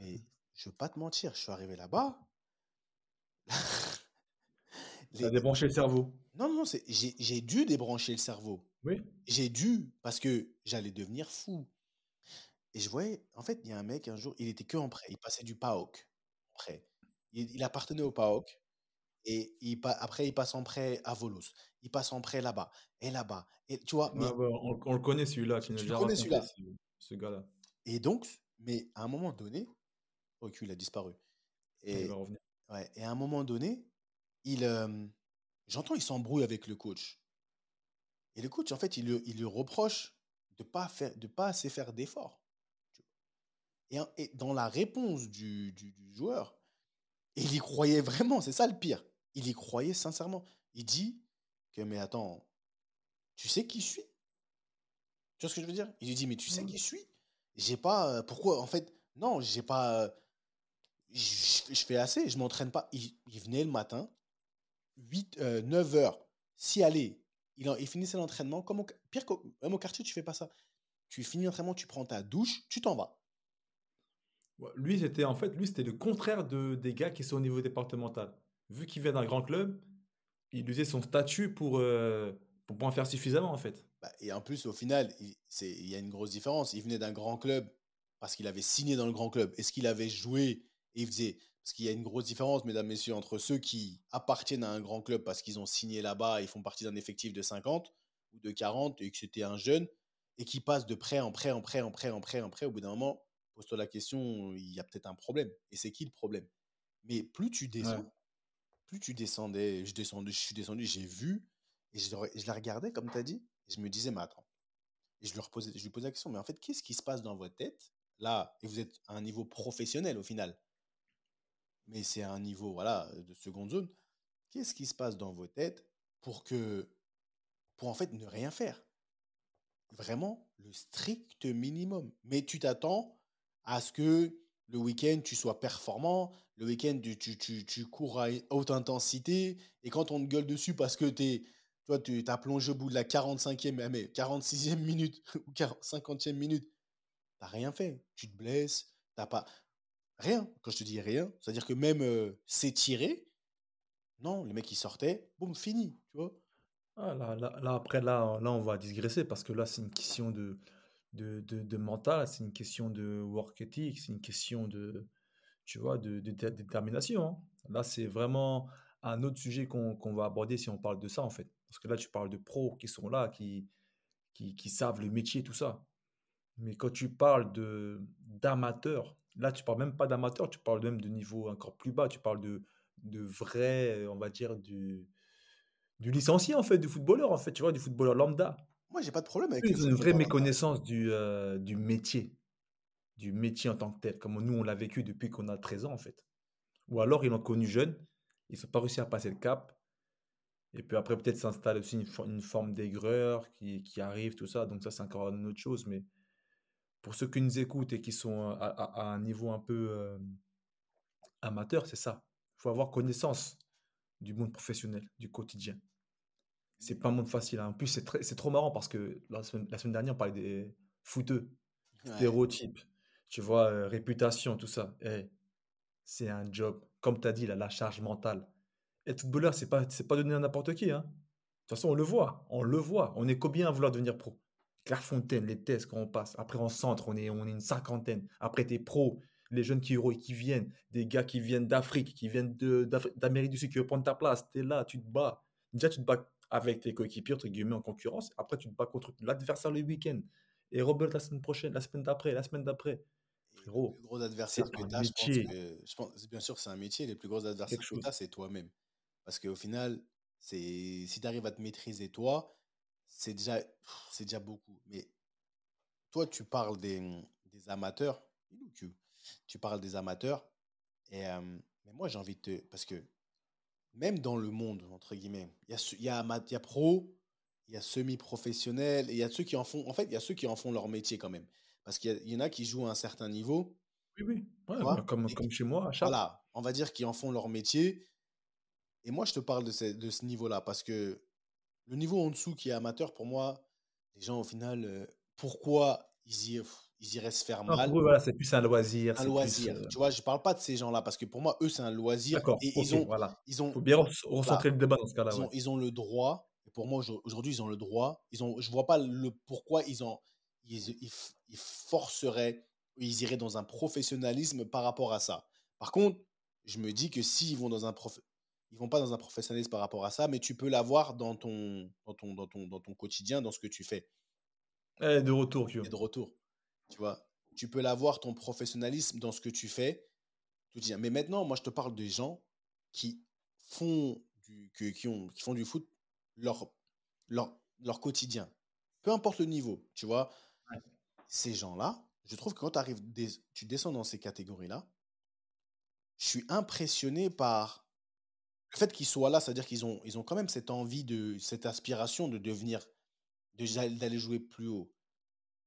mais je veux pas te mentir, je suis arrivé là-bas. A débranché le cerveau. Non, non, j'ai dû débrancher le cerveau. Oui. J'ai dû, parce que j'allais devenir fou. Et je voyais, en fait, il y a un mec, un jour, il était que en prêt. Il passait du PAOK. Prêt. Il, appartenait au PAOK. Et il, après, il passe en prêt à Volos. Il passe en prêt là-bas. Et là-bas. Et tu vois. Mais, on, le connaît celui-là. Tu, le connais celui-là. Ce, gars-là. Et donc, mais à un moment donné, ok, il a disparu. Et, il va revenir. Ouais, et à un moment donné, il, j'entends, il s'embrouille avec le coach. Et le coach, en fait, il, il lui reproche de pas faire, de pas assez faire d'efforts. Et, et, dans la réponse du, du, joueur, il y croyait vraiment, c'est ça le pire. Il y croyait sincèrement. Il dit que, mais attends, tu sais qui je suis? Tu vois ce que je veux dire? Il lui dit, mais tu sais mmh. qui je suis? J'ai pas. pourquoi En fait, non, j'ai pas. je, fais assez, je m'entraîne pas. il, venait le matin, 8, 9 euh, heures, si aller, il, il finissait l'entraînement, comme au, pire même au quartier, tu fais pas ça. tu finis l'entraînement, tu prends ta douche, tu t'en vas. Lui, c'était en fait, lui, c'était le contraire de, des gars qui sont au niveau départemental. Vu qu'il vient d'un grand club, il usait son statut pour, euh, pour en faire suffisamment, en fait. Bah, et en plus, au final, il, il y a une grosse différence. Il venait d'un grand club parce qu'il avait signé dans le grand club. Est-ce qu'il avait joué et il faisait. Parce qu'il y a une grosse différence, mesdames, messieurs, entre ceux qui appartiennent à un grand club parce qu'ils ont signé là-bas et font partie d'un effectif de 50 ou de 40 et que c'était un jeune et qui passe de prêt en prêt en prêt en prêt en prêt en prêt. Au bout d'un moment, pose-toi la question, il y a peut-être un problème. Et c'est qui le problème? Mais plus tu descends, plus tu descendais, je descendais, je suis descendu, j'ai vu, et je, je la regardais, comme tu as dit, et je me disais, mais attends. Et je lui, reposais, je lui posais la question, mais en fait, qu'est-ce qui se passe dans votre tête Là, et vous êtes à un niveau professionnel au final, mais c'est un niveau voilà, de seconde zone. Qu'est-ce qui se passe dans vos têtes pour que, pour en fait ne rien faire? Vraiment le strict minimum. Mais tu t'attends à ce que le week-end, tu sois performant. Le week-end, tu, cours à haute intensité. Et quand on te gueule dessus parce que es, toi, tu as plongé au bout de la 45e, mais 46e minute ou 50e minute, tu rien fait. Tu te blesses, t'as pas. Rien. Quand je te dis rien, c'est-à-dire que même euh, s'étirer, non, les mecs, ils sortaient, boum, fini, tu vois. Ah, là, là, après, là, là, on va digresser parce que là, c'est une question de, de, de, mental, c'est une question de work ethic, c'est une question de, tu vois, de, de, détermination. Hein. Là, c'est vraiment un autre sujet qu'on va aborder si on parle de ça, en fait. Parce que là, tu parles de pros qui sont là, qui, qui, qui savent le métier, tout ça. Mais quand tu parles d'amateurs, là, tu parles même pas d'amateurs, tu parles même de niveau encore plus bas. Tu parles de, de vrai, on va dire, du, du licencié, en fait, du footballeur, en fait, tu vois, du footballeur lambda. Moi, j'ai pas de problème avec Ils une vraie méconnaissance du, euh, du métier, du métier en tant que tel, comme nous, on l'a vécu depuis qu'on a 13 ans, en fait. Ou alors, ils l'ont connu jeune, ils n'ont pas réussi à passer le cap. Et puis après, peut-être s'installe aussi une, forme d'aigreur qui, qui, arrive, tout ça. Donc ça, c'est encore une autre chose. Mais pour ceux qui nous écoutent et qui sont à, un niveau un peu euh, amateur, c'est ça. Il faut avoir connaissance du monde professionnel, du quotidien. C'est pas un monde facile. Hein. En plus, c'est trop marrant parce que la semaine, la semaine, dernière, on parlait des footeux, stéréotypes, tu vois, euh, réputation, tout ça. Eh, c'est un job. Comme tu as dit, là, la charge mentale. Être footballeur, c'est pas, pas donné à n'importe qui. Hein. De toute façon, on le voit. On le voit. On est combien à vouloir devenir pro? Clairefontaine, les tests quand on passe. Après, en centre, on est, on est une cinquantaine. Après, tu es pro. Les jeunes qui, qui viennent, des gars qui viennent d'Afrique, qui viennent d'Amérique du Sud, qui veulent prendre ta place. Tu es là, tu te bats. Déjà, tu te bats avec tes coéquipiers, entre guillemets, en concurrence. Après, tu te bats contre l'adversaire le week-end. Et Robert la semaine prochaine, la semaine d'après, la semaine d'après. Frérot, le gros adversaire que tu as, je pense, bien sûr c'est un métier. Les plus gros adversaires que tu as, c'est toi-même. Parce qu'au final, si tu arrives à te maîtriser toi, c'est déjà, c'est déjà beaucoup. Mais toi, tu parles des, des amateurs. Tu parles des amateurs. Et mais moi, j'ai envie de te. Parce que même dans le monde, entre guillemets, il y a, y, a, y a pro, il y a semi-professionnel, et il y a ceux qui en font. En fait, il y a ceux qui en font leur métier quand même. Parce qu'il y, en a qui jouent à un certain niveau. Oui, oui. Bah, comme, comme chez moi, à Voilà, on va dire qu'ils en font leur métier. Et moi, je te parle de ce, de ce niveau-là parce que le niveau en dessous qui est amateur, pour moi, les gens, au final, euh, pourquoi ils, y, ils iraient se faire mal voilà, c'est plus un loisir. Un loisir. Euh, tu vois, je parle pas de ces gens-là parce que pour moi, eux, c'est un loisir. Et ils ont, voilà. ils ont. Faut bien recentrer le débat dans ce cas-là. Ils, ont, ils ont le droit. Et pour moi, aujourd'hui, ils ont le droit. Ils ont, je vois pas le pourquoi ils ont, ils, ils, ils forceraient, ils iraient dans un professionnalisme par rapport à ça. Par contre, je me dis que s'ils vont dans un prof, ils vont pas dans un professionnalisme par rapport à ça, mais tu peux l'avoir dans ton, dans, ton, dans, ton, dans ton quotidien, dans ce que tu fais. Et de retour, tu vois. Et de retour. Tu vois, tu peux l'avoir ton professionnalisme dans ce que tu fais. Mais maintenant, moi, je te parle des gens qui font du, qui ont, qui font du foot leur, leur, leur quotidien. Peu importe le niveau, tu vois. Ces gens-là, je trouve que quand arrives tu descends dans ces catégories-là, je suis impressionné par le fait qu'ils soient là, c'est-à-dire qu'ils ont, quand même cette envie, de, cette aspiration de devenir, d'aller jouer plus haut.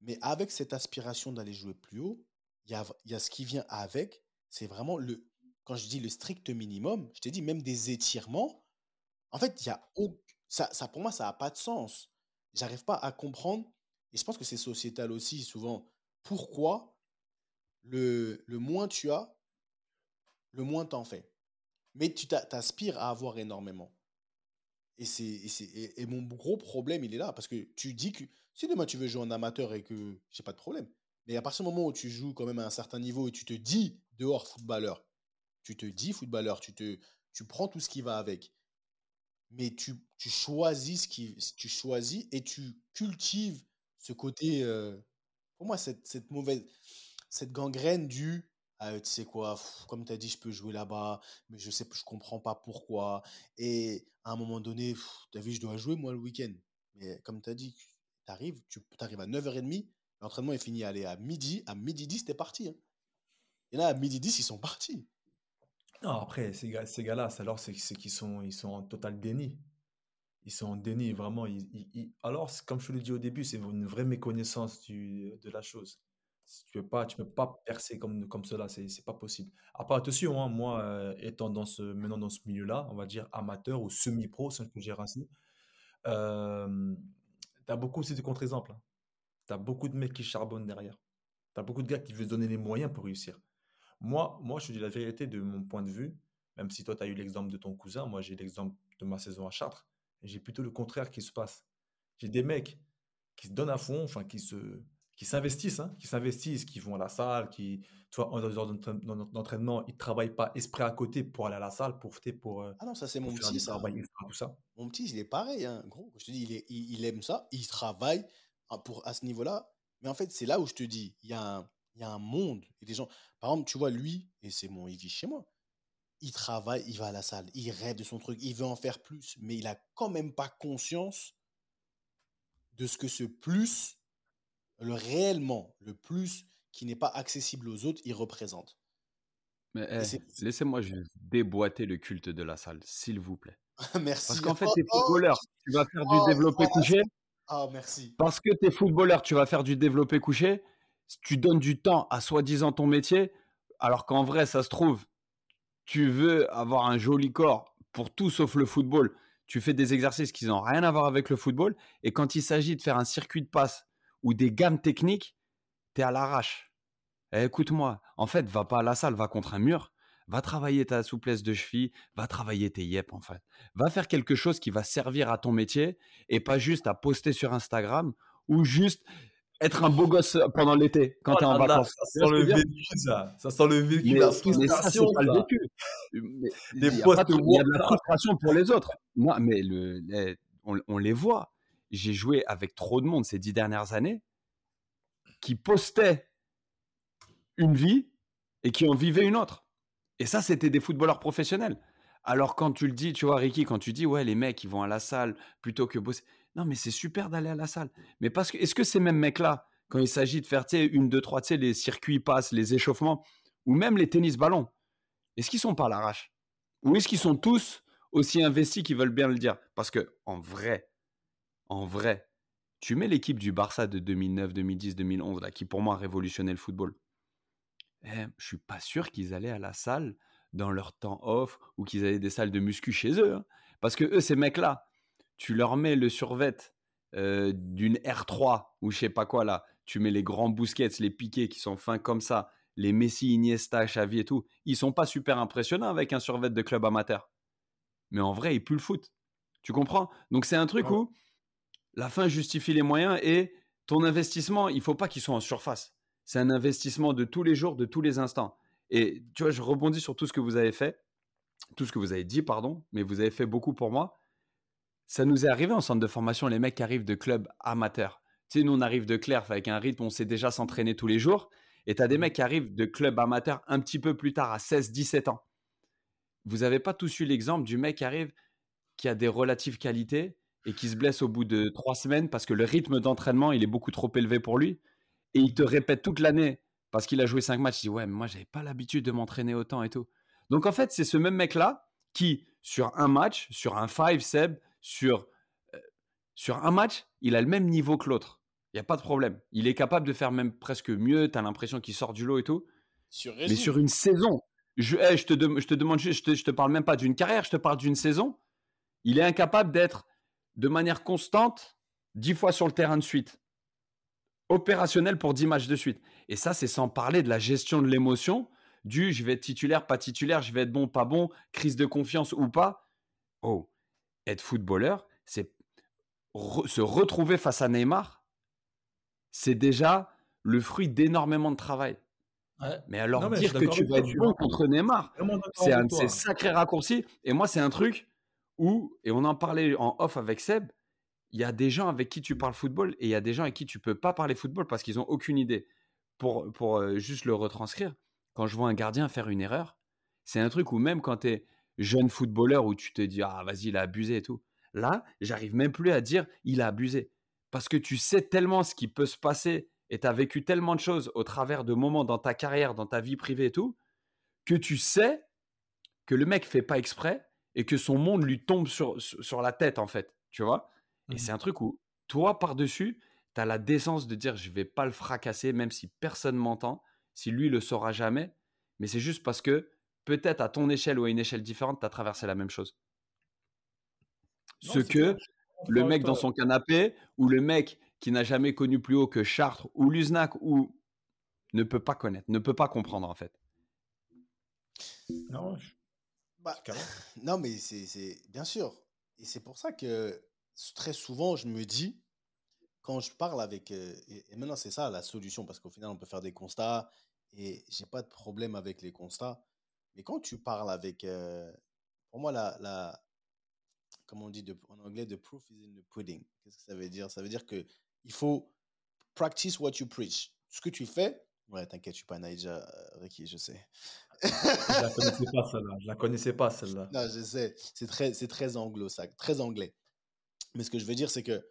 Mais avec cette aspiration d'aller jouer plus haut, il y a, ce qui vient avec, c'est vraiment le, quand je dis le strict minimum, je t'ai dit même des étirements. En fait, il y ça, pour moi, ça n'a pas de sens. J'arrive pas à comprendre. Et je pense que c'est sociétal aussi, souvent. Pourquoi le, le moins tu as, le moins t'en fais. Mais tu t'aspires à avoir énormément. Et, c'est, et, et, mon gros problème, il est là. Parce que tu dis que si demain tu veux jouer en amateur et que j'ai pas de problème. Mais à partir du moment où tu joues quand même à un certain niveau et tu te dis dehors footballeur, tu te dis footballeur, tu, te, tu prends tout ce qui va avec. Mais tu, tu choisis ce qui, tu choisis et tu cultives ce côté, euh, pour moi, cette, cette mauvaise, cette gangrène du ah, tu sais quoi, comme tu as dit, je peux jouer là-bas, mais je sais, je comprends pas pourquoi. Et à un moment donné, tu as vu, je dois jouer moi le week-end. Mais comme tu as dit, tu arrives, tu arrives à 9h30, l'entraînement est fini, allez, à midi, à midi 10, t'es parti. Hein. Et là, à midi 10, ils sont partis. Non, après, ces gars, ces gars-là, alors c'est qu'ils sont, ils sont en total déni. Ils sont en déni, vraiment. alors, comme je te l'ai dit au début, c'est une vraie méconnaissance du, de la chose. Tu peux pas, tu peux pas percer comme, cela, c'est, c'est pas possible. Après, attention, hein, moi, euh, étant dans ce, maintenant dans ce milieu-là, on va dire amateur ou semi-pro, si je peux dire ainsi, euh, tu as beaucoup aussi de contre-exemples. Hein. Tu as beaucoup de mecs qui charbonnent derrière. Tu as beaucoup de gars qui veulent donner les moyens pour réussir. Moi, moi, je te dis la vérité de mon point de vue, même si toi, tu as eu l'exemple de ton cousin, moi, j'ai l'exemple de ma saison à Chartres, j'ai plutôt le contraire qui se passe. J'ai des mecs qui se donnent à fond, enfin, qui se, qui s'investissent, hein, qui s'investissent, qui vont à la salle, qui, tu vois, dans d'entraînement, ils ne travaillent pas esprit à côté pour aller à la salle, pour pour. Euh, ah non, ça c'est mon petit, ça. tout ça. Mon petit, il est pareil, hein, gros. Je te dis, il, est, il, aime ça, il travaille hein, pour, à ce niveau-là. Mais en fait, c'est là où je te dis, il y a un, il y a un monde. Et des gens, par exemple, tu vois, lui, et c'est mon, il vit chez moi. Il travaille, il va à la salle, il rêve de son truc, il veut en faire plus, mais il a quand même pas conscience de ce que ce plus le réellement, le plus qui n'est pas accessible aux autres, il représente. Mais eh, laissez-moi juste déboîter le culte de la salle, s'il vous plaît. merci. Parce qu'en fait, t'es oh, footballeur, tu vas faire du oh, développé couché. Ah, merci. Parce que t'es footballeur, tu vas faire du développé couché. Tu donnes du temps à soi-disant ton métier, alors qu'en vrai, ça se trouve, tu veux avoir un joli corps pour tout sauf le football. Tu fais des exercices qui n'ont rien à voir avec le football. Et quand il s'agit de faire un circuit de passe ou des gammes techniques, tu es à l'arrache. Eh, écoute-moi, en fait, va pas à la salle, va contre un mur, va travailler ta souplesse de cheville, va travailler tes yep en fait. Va faire quelque chose qui va servir à ton métier et pas juste à poster sur Instagram ou juste être un beau gosse pendant l'été quand tu es en vacances. Ça sent le vécu, ça. Ça sent le vécu, mais, la frustration. pas le vécu. il y, a de la frustration pour les autres. Moi, mais le, on, les voit j'ai joué avec trop de monde ces dix dernières années qui postaient une vie et qui en vivaient une autre. Et ça, c'était des footballeurs professionnels. Alors quand tu le dis, tu vois, Ricky, quand tu dis, ouais, les mecs, ils vont à la salle plutôt que bosser. Non, mais c'est super d'aller à la salle. Mais parce que, est-ce que ces mêmes mecs-là, quand il s'agit de faire, tu sais, une, deux, trois, tu sais, les circuits passent, les échauffements, ou même les tennis-ballons, est-ce qu'ils sont pas à l'arrache? Ou est-ce qu'ils sont tous aussi investis qu'ils veulent bien le dire? Parce que, en vrai, en vrai, tu mets l'équipe du Barça de 2009, 2010, 2011, là, qui pour moi a révolutionné le football. Eh, je suis pas sûr qu'ils allaient à la salle dans leur temps off ou qu'ils avaient des salles de muscu chez eux. Hein. Parce que eux, ces mecs-là, tu leur mets le survêt euh, d'une R3 ou je sais pas quoi là, tu mets les grands bousquets, les piquets qui sont fins comme ça, les Messi, Iniesta, Xavi et tout, ils sont pas super impressionnants avec un survêt de club amateur. Mais en vrai, ils puent le foot. Tu comprends? Donc c'est un truc où la fin justifie les moyens et ton investissement, il faut pas qu'il soit en surface. C'est un investissement de tous les jours, de tous les instants. Et tu vois, je rebondis sur tout ce que vous avez fait, tout ce que vous avez dit, pardon, mais vous avez fait beaucoup pour moi. Ça nous est arrivé en centre de formation, les mecs qui arrivent de clubs amateurs. Tu sais, nous, on arrive de Claire avec un rythme, on sait déjà s'entraîner tous les jours. Et tu as des mmh. mecs qui arrivent de clubs amateurs un petit peu plus tard, à 16, 17 ans. Vous n'avez pas tous eu l'exemple du mec qui arrive, qui a des relatives qualités, et qui se blesse au bout de trois semaines parce que le rythme d'entraînement, il est beaucoup trop élevé pour lui. Et il te répète toute l'année parce qu'il a joué cinq matchs. Il dit Ouais, mais moi, j'avais pas l'habitude de m'entraîner autant et tout. Donc, en fait, c'est ce même mec-là qui, sur un match, sur un five Seb, sur, euh, sur un match, il a le même niveau que l'autre. Il n'y a pas de problème. Il est capable de faire même presque mieux. Tu as l'impression qu'il sort du lot et tout. mais sur une saison, je, je, te, je te demande juste, je te, je te parle même pas d'une carrière, je te parle d'une saison. Il est incapable d'être de manière constante dix fois sur le terrain de suite. opérationnel pour 10 matchs de suite. Et ça, c'est sans parler de la gestion de l'émotion, du je vais être titulaire, pas titulaire, je vais être bon, pas bon, crise de confiance ou pas. Oh, être footballeur, c'est se retrouver face à Neymar, c'est déjà le fruit d'énormément de travail. Mais alors dire que tu vas être bon contre Neymar, c'est un sacré raccourci. Et moi, c'est un truc où, et on en parlait en off avec Seb, il y a des gens avec qui tu parles football et il y a des gens avec qui tu peux pas parler football parce qu'ils ont aucune idée. Pour, pour euh, juste le retranscrire, quand je vois un gardien faire une erreur, c'est un truc où même quand tu es jeune footballeur où tu te dis ah vas-y il a abusé et tout, là j'arrive même plus à dire il a abusé parce que tu sais tellement ce qui peut se passer et tu as vécu tellement de choses au travers de moments dans ta carrière, dans ta vie privée et tout, que tu sais que le mec fait pas exprès et que son monde lui tombe sur, sur la tête, en fait. Tu vois? Et mmh c'est un truc où, toi, par-dessus, tu as la décence de dire je vais pas le fracasser, même si personne m'entend, si lui le saura jamais. Mais c'est juste parce que peut-être à ton échelle ou à une échelle différente, tu as traversé la même chose. Ce que le mec dans son canapé ou le mec qui n'a jamais connu plus haut que Chartres ou Luznac ou ne peut pas connaître, ne peut pas comprendre en fait. Non, bah, non mais c'est bien sûr. Et c'est pour ça que très souvent, je me dis, quand je parle avec... Euh, et, maintenant, c'est ça la solution, parce qu'au final, on peut faire des constats, et j'ai pas de problème avec les constats. Mais quand tu parles avec... Euh, pour moi, la, la, comme on dit en anglais, the proof is in the pudding. Qu'est-ce que ça veut dire? Ça veut dire que il faut practice what you preach. Ce que tu fais, ouais, t'inquiète, je suis pas Naïja, euh, Ricky, je sais. je la connaissais pas celle-là. Je la connaissais pas celle-là. Non, je sais. C'est très, c'est très anglo, ça, très anglais. Mais ce que je veux dire, c'est que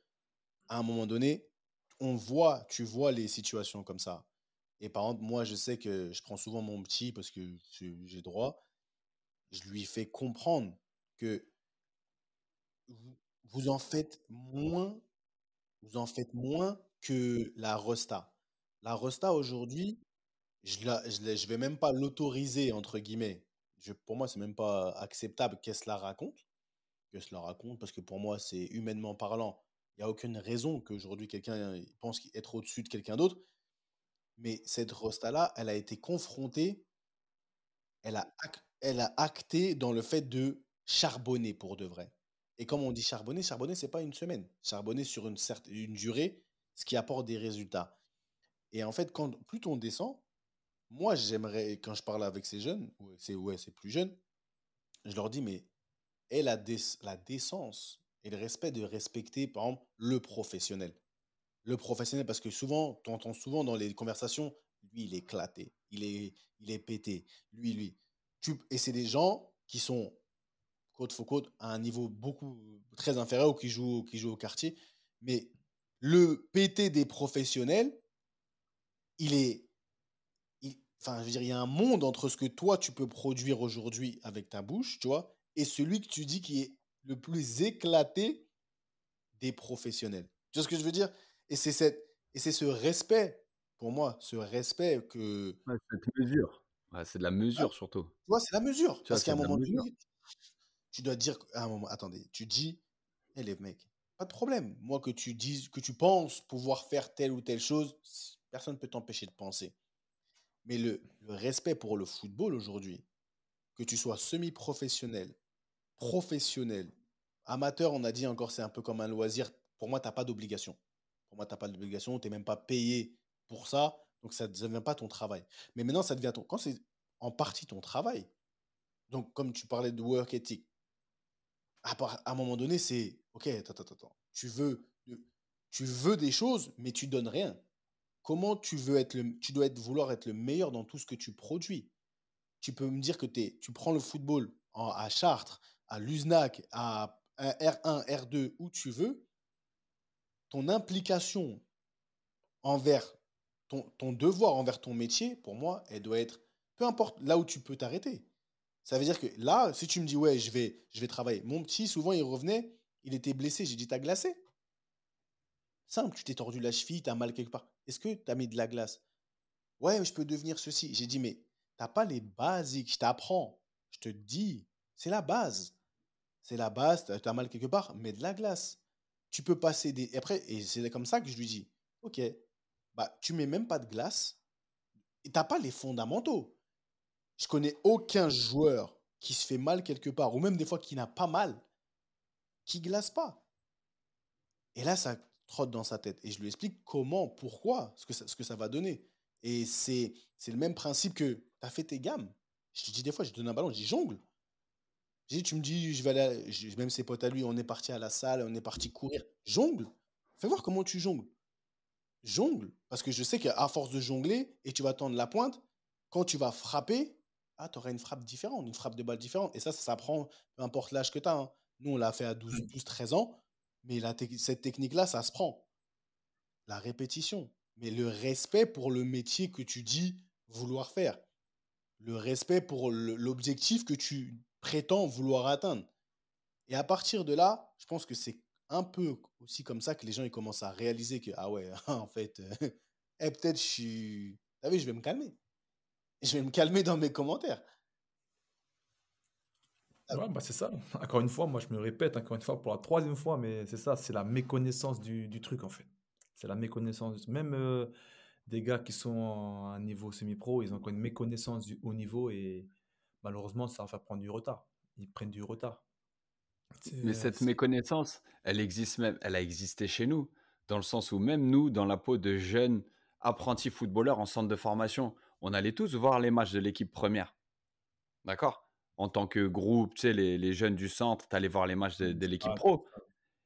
à un moment donné, on voit, tu vois les situations comme ça. Et par exemple, moi, je sais que je prends souvent mon petit parce que j'ai droit. Je lui fais comprendre que vous en faites moins vous en faites moins que la Rosta. La Rosta aujourd'hui, je ne je, vais même pas l'autoriser, entre guillemets. Je, pour moi, c'est même pas acceptable qu'elle se la raconte. Qu'elle se la raconte, parce que pour moi, c'est humainement parlant. Il n'y a aucune raison qu'aujourd'hui quelqu'un pense être au-dessus de quelqu'un d'autre. Mais cette Rosta-là, elle a été confrontée, elle a, elle a acté dans le fait de charbonner pour de vrai. Et comme on dit charbonner, charbonner, c'est pas une semaine. Charbonner sur une, une durée, ce qui apporte des résultats. Et en fait, plus on descend, moi, j'aimerais, quand je parle avec ces jeunes, c'est ouais, c'est plus jeunes, je leur dis, mais aie la, la décence et le respect de respecter, par exemple, le professionnel. Le professionnel, parce que souvent, tu entends souvent dans les conversations, lui, il est éclaté, il est, il est pété, lui, lui. Tu, et c'est des gens qui sont côte faut côte à un niveau beaucoup très inférieur ou qui joue, qui joue au quartier. Mais le PT des professionnels, il est. enfin, je veux dire, il y a un monde entre ce que toi, tu peux produire aujourd'hui avec ta bouche, tu vois, et celui que tu dis qui est le plus éclaté des professionnels. Tu vois ce que je veux dire? Et c'est cette et c'est ce respect, pour moi, ce respect que. cette mesure. c'est de la mesure surtout. Tu vois, c'est la mesure. parce qu'à un moment donné, tu dois dire à un moment, attendez, tu dis, hé les mecs, pas de problème. Moi, que tu dises, que tu penses pouvoir faire telle ou telle chose, personne ne peut t'empêcher de penser. Mais le, respect pour le football aujourd'hui, que tu sois semi-professionnel, professionnel, amateur, on a dit encore, c'est un peu comme un loisir. Pour moi, tu n'as pas d'obligation. Pour moi, tu n'as pas d'obligation, tu n'es même pas payé pour ça, donc ça ne devient pas ton travail. Mais maintenant, ça devient ton. Quand c'est en partie ton travail, donc comme tu parlais de work ethic, à, un moment donné, c'est OK, attends, attends, attends. Tu veux, tu veux des choses, mais tu donnes rien. Comment tu veux être le, tu dois vouloir être le meilleur dans tout ce que tu produis. Tu peux me dire que tu prends le football à Chartres, à Luznac, à R1, R2, où tu veux. Ton implication envers ton, ton devoir envers ton métier, pour moi, elle doit être, peu importe là où tu peux t'arrêter. Ça veut dire que là, si tu me dis, ouais, je vais, je vais travailler. Mon petit, souvent, il revenait, il était blessé. J'ai dit, t'as glacé Simple, tu t'es tordu la cheville, t'as mal quelque part. Est-ce que t'as mis de la glace? Ouais, je peux devenir ceci. J'ai dit, mais t'as pas les basiques. Je t'apprends. Je te dis, c'est la base. C'est la base, t'as mal quelque part, mets de la glace. Tu peux passer des. Et après, et c'est comme ça que je lui dis, ok, bah, tu mets même pas de glace et t'as pas les fondamentaux. Je connais aucun joueur qui se fait mal quelque part, ou même des fois qui n'a pas mal, qui glace pas. Et là, ça trotte dans sa tête. Et je lui explique comment, pourquoi, ce que ça, ce que ça va donner. Et c'est le même principe que tu as fait tes gammes. Je te dis des fois, je te donne un ballon, je dis jongle. Je dis, tu me dis, je vais aller, même ses potes à lui, on est parti à la salle, on est parti courir. Jongle. Fais voir comment tu jongles. Jongle. Parce que je sais qu'à force de jongler, et tu vas tendre la pointe, quand tu vas frapper, ah, tu auras une frappe différente, une frappe de balle différente. Et ça, ça s'apprend, peu importe l'âge que tu as. Hein. Nous, on l'a fait à 12, 12 13 ans. Mais cette technique-là, ça se prend. La répétition. Mais le respect pour le métier que tu dis vouloir faire. Le respect pour l'objectif que tu prétends vouloir atteindre. Et à partir de là, je pense que c'est un peu aussi comme ça que les gens ils commencent à réaliser que, ah ouais, en fait, eh, peut-être je suis. T'as vu, je vais me calmer. Je vais me calmer dans mes commentaires. Ouais, bah c'est ça. Encore une fois, moi je me répète encore une fois pour la troisième fois, mais c'est ça, c'est la méconnaissance du, du, truc en fait. C'est la méconnaissance. Même euh, des gars qui sont à un niveau semi-pro, ils ont encore une méconnaissance du haut niveau et malheureusement, ça va faire prendre du retard. Ils prennent du retard. Mais cette méconnaissance, elle existe même, elle a existé chez nous, dans le sens où même nous, dans la peau de jeunes apprentis footballeurs en centre de formation, on allait tous voir les matchs de l'équipe première. D'accord? En tant que groupe, tu sais, les, jeunes du centre, tu allais voir les matchs de, l'équipe pro.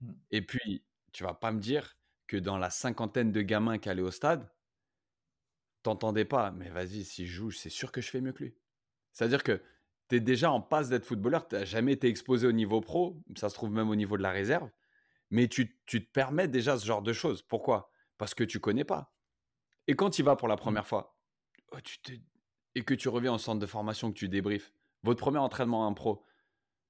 Mmh. Et puis, tu vas pas me dire que dans la cinquantaine de gamins qui allaient au stade, t'entendais pas, mais vas-y, si je joue, c'est sûr que je fais mieux que lui. C'est-à-dire que tu es déjà en passe d'être footballeur, tu n'as jamais été exposé au niveau pro, ça se trouve même au niveau de la réserve, mais tu, te permets déjà ce genre de choses. Pourquoi? Parce que tu connais pas. Et quand tu vas pour la mmh. première fois, oh, et que tu reviens au centre de formation, que tu débriefes, votre premier entraînement en pro,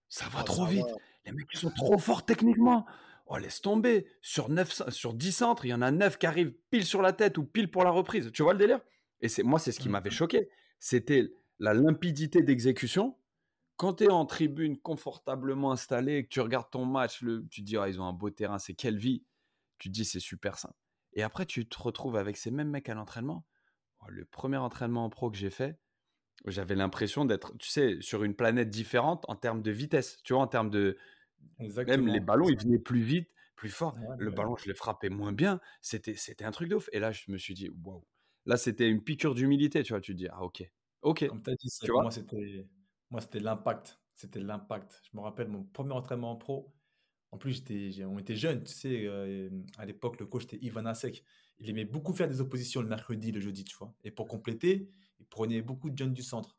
ça va oh, trop vite. Les mecs, ils sont trop forts techniquement. Oh, laisse tomber. Sur, 9, sur 10 centres, il y en a 9 qui arrivent pile sur la tête ou pile pour la reprise. Tu vois le délire? Et c'est moi, c'est ce qui mmh m'avait choqué. C'était la limpidité d'exécution. Quand tu es en tribune confortablement installé que tu regardes ton match, le, tu te dis, oh, ils ont un beau terrain, c'est quelle vie. Tu te dis, c'est super simple. Et après, tu te retrouves avec ces mêmes mecs à l'entraînement. Oh, le premier entraînement en pro que j'ai fait, j'avais l'impression d'être, tu sais, sur une planète différente en termes de vitesse. Tu vois, en termes de. Même les ballons, ils venaient plus vite, plus fort. le ballon, je l'ai frappé moins bien. C'était, c'était un truc de ouf. Et là, je me suis dit, waouh. Là, c'était une piqûre d'humilité, tu vois. Tu te dis, ah, ok. Ok. Comme as dit, tu vois? moi, c'était, moi, c'était l'impact. C'était l'impact. Je me rappelle mon premier entraînement en pro. En plus, j'étais, on était jeunes, tu sais. Euh, à l'époque, le coach, était Ivan Asek. Il aimait beaucoup faire des oppositions le mercredi, le jeudi, tu vois. Et pour compléter, il prenait beaucoup de jeunes du centre.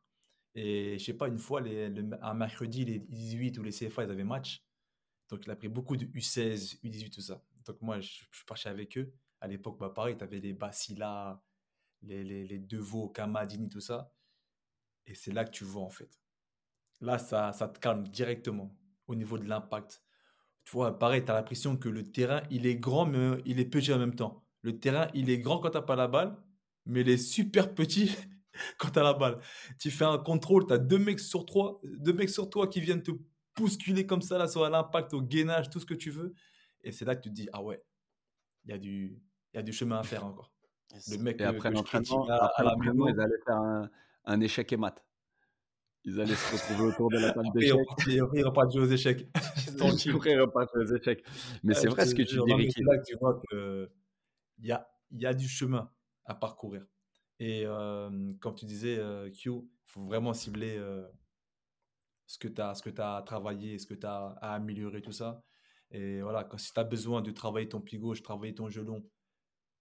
Et je sais pas, une fois, les, un mercredi, les 18 ou les CFA, ils avaient match. Donc, il a pris beaucoup de U16, U18, tout ça. Donc, moi, je, suis parti avec eux. À l'époque, bah, pareil, tu avais les Basila, les, les, les Deveau, Kamadini, tout ça. Et c'est là que tu vois, en fait. Là, ça, ça te calme directement au niveau de l'impact. Tu vois, pareil, tu as l'impression que le terrain, il est grand, mais il est petit en même temps. Le terrain, il est grand quand tu n'as pas la balle, mais il est super petit quand tu as la balle. Tu fais un contrôle, tu as deux mecs sur trois, deux mecs sur toi qui viennent te bousculer comme ça, là, sur l'impact, au gainage, tout ce que tu veux. Et c'est là que tu te dis, ah ouais, il y, a du, y a du chemin à faire encore. Le mec et après l'entraînement, ils allaient faire un, un, échec et mat. Ils allaient se retrouver autour de la table d'échecs. Et ils repartent jouer aux échecs. Ils repartent jouer aux échecs. Mais c'est vrai ce que tu dis, Ricky. C'est là que tu vois qu'il y a, y a du chemin à parcourir. Et comme tu disais, Q, il faut vraiment cibler ce que tu as, ce que as travaillé, ce que tu as à améliorer, tout ça. Et voilà, quand, si tu as besoin de travailler ton pied gauche, travailler ton gelon,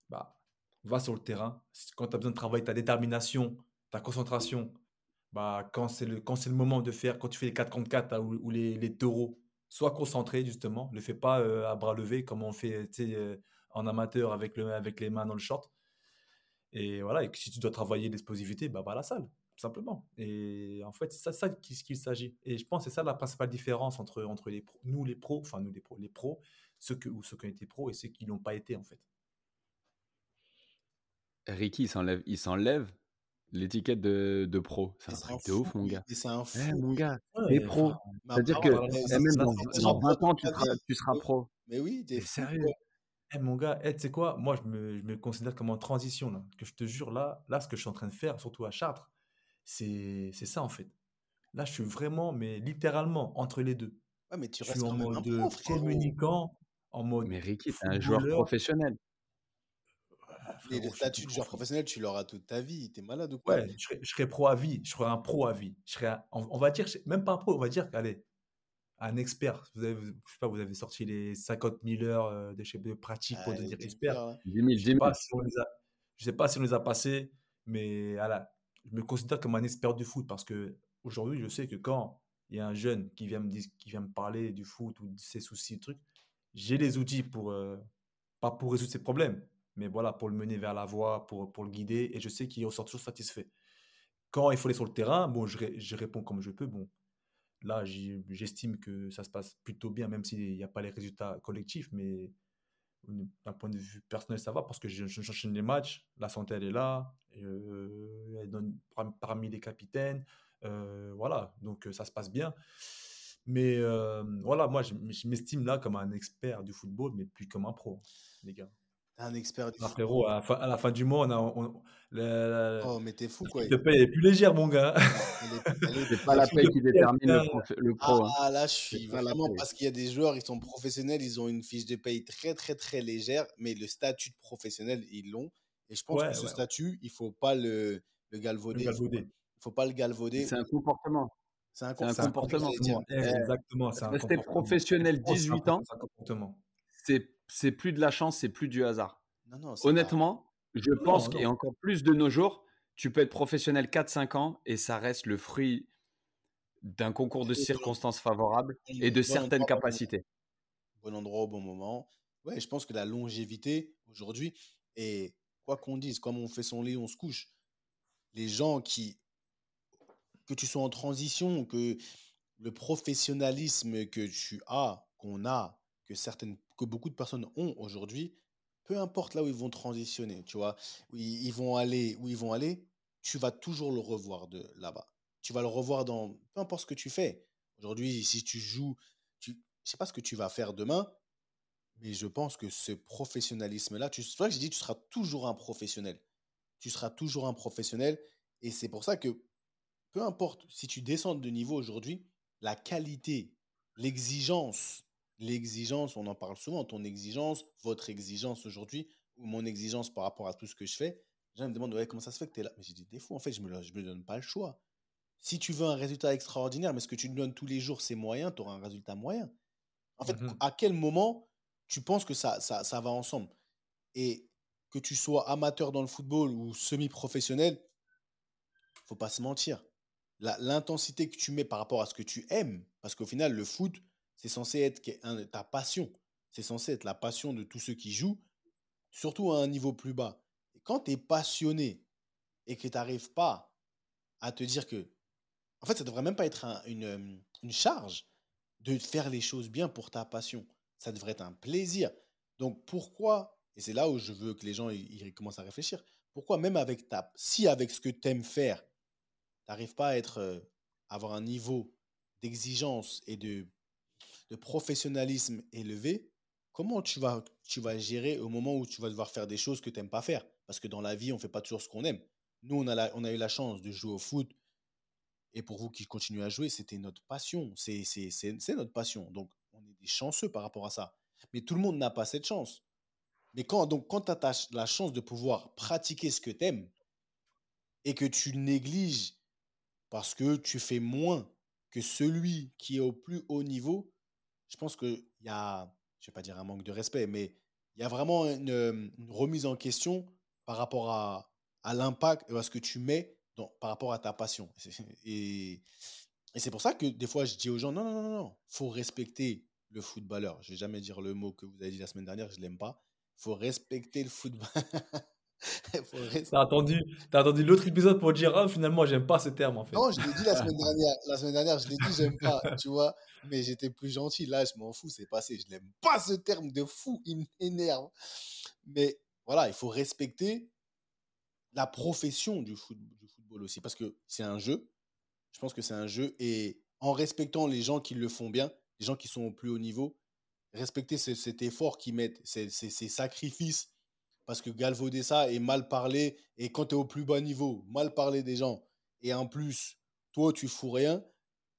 bah, va sur le terrain. Quand tu as besoin de travailler ta détermination, ta concentration, bah, quand c'est le, le moment de faire, quand tu fais les 4 contre 4 ou, les, les taureaux, sois concentré justement. Ne le fais pas à bras levés comme on fait en amateur avec, le, avec les mains dans le short. Et voilà, et si tu dois travailler l'explosivité, bah, va à la salle, tout simplement. Et en fait, c'est ça, ça qu'il s'agit. Et je pense que c'est ça la principale différence entre, entre les nous les pros, enfin nous les pros, les pros, ceux, que, ou ceux qui ont été pros et ceux qui n'ont pas été en fait. Ricky, il s'enlève l'étiquette de, de, pro. C'est un truc de ouf, mon gars. C'est un fou. Eh, mon gars, t'es pro. C'est-à-dire que même dans, 20 ans, tu seras, tu seras, pro. Mais oui, t'es sérieux? Eh, mon gars, eh, tu sais quoi? Moi, je me, je me considère comme en transition, là. Que je te jure, là, là, ce que je suis en train de faire, surtout à Chartres, c'est c'est ça, en fait. Là, je suis vraiment, mais littéralement, entre les deux. Ouais, mais tu Je suis restes en même un mode euh, communicant, en mode Mais Ricky, t'es un joueur professionnel. Ah, Mais frérot, le je suis statut plus de joueur professionnel. professionnel, tu l'auras toute ta vie. T'es malade ou quoi? Ouais, je serais, je serais pro à vie. Je serais un pro à vie. Je serais un- on, on va dire, même pas un pro, on va dire, allez, un expert. Vous avez, je sais pas, vous avez sorti les 50 000 heures euh, de, de pratique pour Ah, devenir expert. bien. 10 000, 10 Je sais 000. pas si on les a, je sais pas si on les a passés, mais voilà, je me considère comme un expert du foot parce que aujourd'hui, je sais que quand il y a un jeune qui vient me dire, qui vient me parler du foot ou de ses soucis, trucs, j'ai les outils pour, euh, pas pour résoudre ses problèmes, mais voilà, pour le mener vers la voie, pour, pour le guider, et je sais qu'il ressort toujours satisfait. Quand il faut aller sur le terrain, bon, je, je réponds comme je peux. Bon, là, j'estime que ça se passe plutôt bien, même s'il n'y a pas les résultats collectifs, mais d'un point de vue personnel, ça va parce que je- je- j'enchaîne les matchs, la santé, elle est là, euh, elle donne par- parmi les capitaines, euh, voilà, donc euh, ça se passe bien. Mais voilà, moi, je, je m'estime là comme un expert du football, mais plus comme un pro, les gars. Un expert du Ah, frérot, à la fin, à la fin du mois, on a, on- la, la- Oh, mais t'es fou, la quoi. de paye est plus légère, mon gars. C'est pas la paye qui détermine le, prof- le pro. hein. Ah, là, je suis la vraiment parce qu'il y a des joueurs, ils sont professionnels, ils ont une fiche de paye très, très, très légère, mais le statut de professionnel, ils l'ont. Et je pense Ouais, que ce statut, il faut pas le, le Le galvauder. Il faut, pas le galvauder. C'est un comportement. C'est un, un comportement. Exactement, Rester professionnel Oh, c'est un 18 com- ans, c'est. C'est plus de la chance, c'est plus du hasard. Non, non, c'est pas- Honnêtement, je pense non. qu'et encore plus de nos jours, tu peux être professionnel 4-5 ans et ça reste le fruit d'un concours de circonstances favorables et de bon certaines endroit, capacités. bon endroit au bon moment. Ouais, je pense que la longévité aujourd'hui, et quoi qu'on dise, comme on fait son lit, on se couche. Les gens qui, que tu sois en transition, que le professionnalisme que tu as, qu'on a, que certaines, que beaucoup de personnes ont aujourd'hui, peu importe là où ils vont transitionner, tu vois, où ils, vont aller, où ils vont aller, tu vas toujours le revoir de là-bas. Tu vas le revoir dans peu importe ce que tu fais. Aujourd'hui, si tu joues, tu, je sais pas ce que tu vas faire demain, mais je pense que ce professionnalisme-là, tu, c'est tu seras toujours un professionnel. Tu seras toujours un professionnel. Et c'est pour ça que, peu importe si tu descends de niveau aujourd'hui, la qualité, l'exigence, l'exigence, on en parle souvent, ton exigence, votre exigence aujourd'hui, ou mon exigence par rapport à tout ce que je fais, les gens me demandent, ouais, comment ça se fait que tu es là? Mais j'ai dit, des fois, en fait, je ne me, je me donne pas le choix. Si tu veux un résultat extraordinaire, mais ce que tu me donnes tous les jours, c'est moyen, tu auras un résultat moyen. En fait, Mhm. à quel moment tu penses que ça, ça, ça va ensemble? Et que tu sois amateur dans le football ou semi-professionnel, faut pas se mentir. La- L'intensité que tu mets par rapport à ce que tu aimes, parce qu'au final, le foot, c'est censé être ta passion. C'est censé être la passion de tous ceux qui jouent, surtout à un niveau plus bas. Et quand tu es passionné et que tu n'arrives pas à te dire que. En fait, ça devrait même pas être euh, une charge de faire les choses bien pour ta passion. Ça devrait être un plaisir. Donc pourquoi, et c'est là où je veux que les gens commencent à réfléchir, pourquoi même avec ta, si avec ce que tu aimes faire, tu n'arrives pas à être, euh, avoir un niveau d'exigence et de, de professionnalisme élevé, comment tu vas, tu vas gérer au moment où tu vas devoir faire des choses que tu n'aimes pas faire? Parce que dans la vie, on ne fait pas toujours ce qu'on aime. Nous, on a, la- on a eu la chance de jouer au foot. Et pour vous qui continuez à jouer, c'était notre passion. C'est notre passion. Donc, on est des chanceux par rapport à ça. Mais tout le monde n'a pas cette chance. Mais quand, quand tu as la chance de pouvoir pratiquer ce que tu aimes et que tu négliges parce que tu fais moins que celui qui est au plus haut niveau, je pense qu'il y a, je vais pas dire un manque de respect, mais il y a vraiment une, remise en question par rapport à, à l'impact à ce que tu mets par rapport à ta passion. Et, c'est pour ça que des fois, je dis aux gens, non, non, non, non, faut respecter le footballeur. Je vais jamais dire le mot que vous avez dit la semaine dernière, je l'aime pas. faut respecter le football. T'as attendu, t'as attendu l'autre épisode pour dire, ah, finalement, j'aime pas ce terme, en fait. Non, je l'ai dit la semaine dernière. La semaine dernière, je l'ai dit, j'aime pas, tu vois. Mais j'étais plus gentil. Là, je m'en fous, c'est passé. Je l'aime pas ce terme de fou, il m'énerve. Mais voilà, il faut respecter la profession du, foot- du football aussi, parce que c'est un jeu. Je pense que c'est un jeu. Et en respectant les gens qui le font bien, les gens qui sont au plus haut niveau, respecter cet effort qu'ils mettent, ces, sacrifices. Parce que galvauder ça et mal parler, et quand tu es au plus bas niveau, mal parler des gens, et en plus, toi, tu fous rien.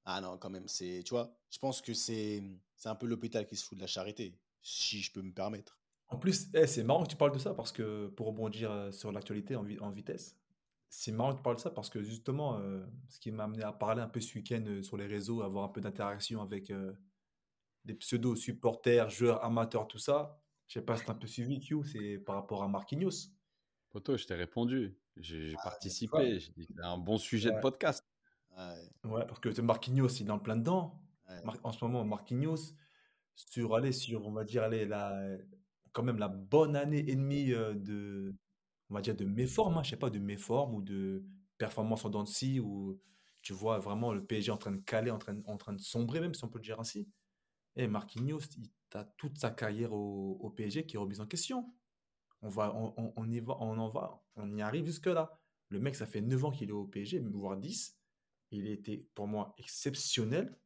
Ah non, quand même, c'est, tu vois, je pense que c'est, un peu l'hôpital qui se fout de la charité, si je peux me permettre. En plus, eh, c'est marrant que tu parles de ça parce que pour rebondir euh, sur l'actualité en, vitesse, c'est marrant que tu parles de ça parce que justement, euh, ce qui m'a amené à parler un peu ce week-end euh, sur les réseaux, avoir un peu d'interaction avec des pseudo-supporters, joueurs amateurs, tout ça, je sais pas si tu as un peu suivi, Q, c'est par rapport à Marquinhos. Poto, je t'ai répondu. J'ai ah, participé. J'ai dit c'est un bon sujet de podcast. Ouais. parce que Marquinhos, il est en plein dedans. En ce moment, Marquinhos, sur, allez, sur, on va dire, allez, la, quand même la bonne année et demie de, on va dire, de méforme, hein, je sais pas, de méforme ou de performance en dents de où tu vois vraiment le PSG en train de caler, en train, en train de sombrer, même si on peut le dire ainsi. Et Marquinhos, il a toute sa carrière au, PSG qui est remise en question. On, va, on, y va, on en va, on y arrive jusque-là. Le mec, ça fait 9 ans qu'il est au PSG, voire 10. Il était pour moi exceptionnel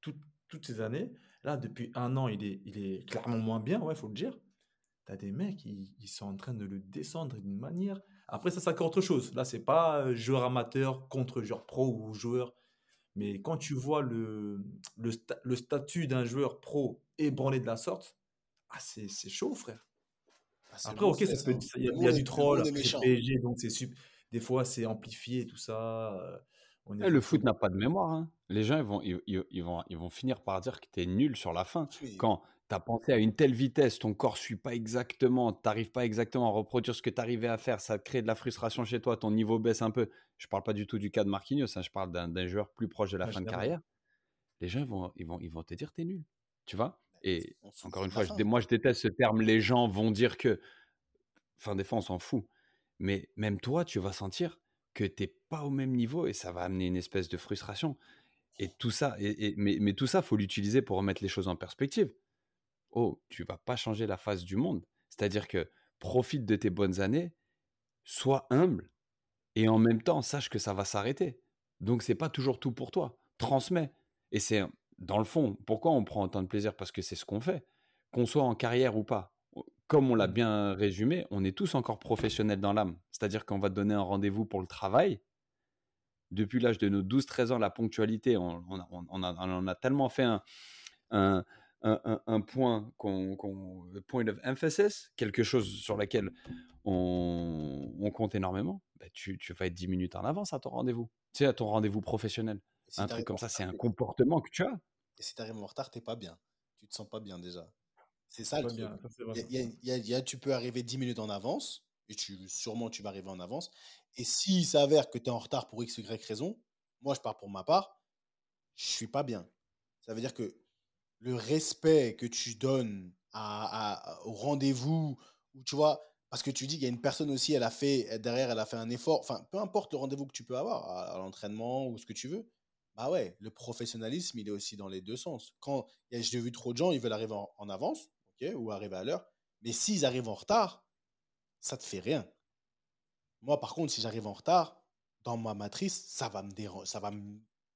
toutes ces années. Là, depuis un an, il est, il est clairement moins bien, ouais, faut le dire. Tu as des mecs, ils, sont en train de le descendre d'une manière. Après, ça, c'est autre chose. Là, c'est pas euh, joueur amateur contre joueur pro ou joueur. Mais quand tu vois le, le, le statut d'un joueur pro ébranlé de la sorte, ah, c'est chaud, frère. Ah, Après, ok, il y, a du troll, PSG, donc c'est des fois c'est amplifié, tout ça. Euh, eh, le foot n'a pas de mémoire. Hein. Les gens, ils vont, ils, vont, ils vont finir par dire que tu es nul sur la fin. Quand tu as pensé à une telle vitesse, ton corps suit pas exactement, tu n'arrives pas exactement à reproduire ce que tu arrivais à faire, ça crée de la frustration chez toi, ton niveau baisse un peu. Je parle pas du tout du cas de Marquinhos, hein, je parle d'un joueur plus proche de la fin de carrière. Les gens, vont, ils vont, ils vont te dire tu es nul. Tu vois? Et encore une fois, je, moi, je déteste ce terme. Les gens vont dire que. Enfin, des fois, on s'en fout. Mais même toi, tu vas sentir que tu n'es pas au même niveau et ça va amener une espèce de frustration. Et tout ça, et, mais, mais, tout ça, faut l'utiliser pour remettre les choses en perspective. Oh, tu vas pas changer la face du monde. C'est-à-dire que profite de tes bonnes années, sois humble et en même temps sache que ça va s'arrêter. Donc c'est pas toujours tout pour toi. Transmets. Et c'est dans le fond, pourquoi on prend autant de plaisir? Parce que c'est ce qu'on fait. Qu'on soit en carrière ou pas comme on l'a mmh. bien résumé, on est tous encore professionnels dans l'âme. C'est-à-dire qu'on va te donner un rendez-vous pour le travail. Depuis l'âge de nos 12-13 ans, la ponctualité, on, on, a, tellement fait un, un, un, point, qu'on, point of emphasis, quelque chose sur lequel on, compte énormément. Bah, tu, tu, vas être 10 minutes en avance à ton rendez-vous. Tu sais, à ton rendez-vous professionnel. un truc comme ça, c'est un comportement que tu as. Et si tu arrives en retard, tu n'es pas bien. Tu te sens pas bien déjà. C'est ça le truc. tu peux arriver 10 minutes en avance, et tu, sûrement tu vas arriver en avance. Et s'il s'avère que tu es en retard pour X, Y raison, moi je pars pour ma part, je suis pas bien. Ça veut dire que le respect que tu donnes à, au rendez-vous, ou tu vois, parce que tu dis qu'il y a une personne aussi, elle a fait, derrière, elle a fait un effort, enfin, peu importe le rendez-vous que tu peux avoir, à, l'entraînement ou ce que tu veux, bah ouais, le professionnalisme, il est aussi dans les deux sens. Quand j'ai vu trop de gens, ils veulent arriver en avance, ou arriver à l'heure. Mais s'ils arrivent en retard, ça te fait rien. Moi, par contre, si j'arrive en retard, dans ma matrice, ça va me déranger. Ça va.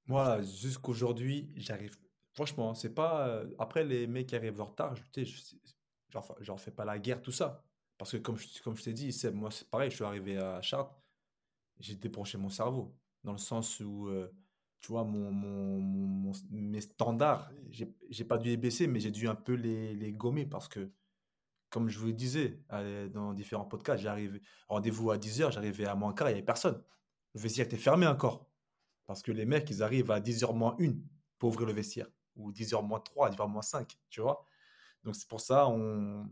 Moi, jusqu'aujourd'hui, j'arrive. Franchement, c'est pas. Euh, après, les mecs qui arrivent en retard, je, j'en fais pas la guerre, tout ça. Parce que, comme je, t'ai dit, moi, c'est pareil, je suis arrivé à Chartres, j'ai débranché mon cerveau. Dans le sens où. Euh, tu vois, mon, mes standards, j'ai pas dû les baisser, mais j'ai dû un peu les, les, gommer parce que, comme je vous le disais dans différents podcasts, j'arrive rendez-vous à 10h, j'arrivais à moins quart, il n'y avait personne. Le vestiaire était fermé encore. Parce que les mecs, ils arrivent à 10h moins 1 pour ouvrir le vestiaire. Ou 10h moins 3, 10h moins 5, tu vois. Donc c'est pour ça, on...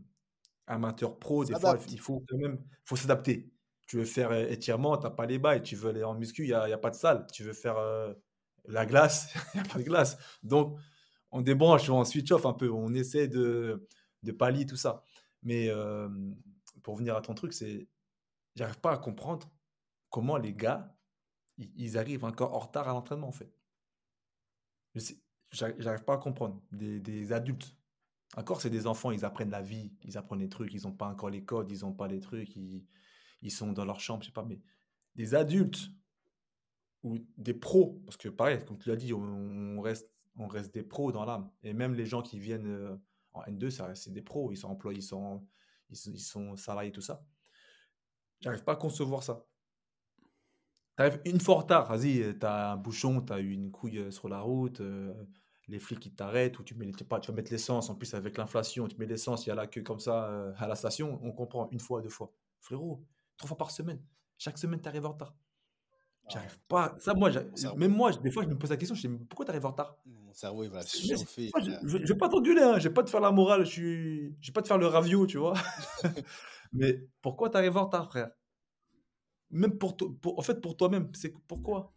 amateur pro, des fois, il faut quand même faut s'adapter. Tu veux faire euh, étirement, tu n'as pas les bails. Tu veux aller en muscu, il n'y a, a, pas de salle. Tu veux faire euh, la glace, il n'y a pas de glace. Donc, on débranche, on switch off un peu, on essaie de, de pallier tout ça. Mais euh, pour venir à ton truc, c'est. J'arrive pas à comprendre comment les gars, ils arrivent encore en retard à l'entraînement, en fait. J'arrive pas à comprendre. Des, des adultes. Encore, c'est des enfants, ils apprennent la vie, ils apprennent les trucs, ils n'ont pas encore les codes, ils n'ont pas les trucs, ils, ils sont dans leur chambre, je sais pas, mais des adultes ou des pros, parce que pareil, comme tu l'as dit, on, reste, on reste des pros dans l'âme. Et même les gens qui viennent euh, En N2, c'est des pros, ils sont employés, ils sont, ils sont, salariés, tout ça. J'arrive pas à concevoir ça. T'arrives une fois en retard, vas-y, t'as un bouchon, t'as eu une couille euh, sur la route, euh, les flics qui t'arrêtent, ou tu, mets, pas, tu vas mettre l'essence, en plus avec l'inflation, tu mets l'essence, il y a la queue comme ça euh, à la station, on comprend une fois, deux fois. Frérot, trois fois par semaine, chaque semaine t'arrives en retard. J'arrive pas. Ça, moi, même moi, des fois, je me pose la question, je me dis, pourquoi t'arrives en retard? Mon cerveau, il va se chauffer. Je, vais pas t'enduler, hein, je vais pas te faire la morale, je, ne vais pas te faire le ravio, tu vois. Mais pourquoi t'arrives en retard, frère? Même pour, pour, en fait, pour toi-même, c'est pourquoi?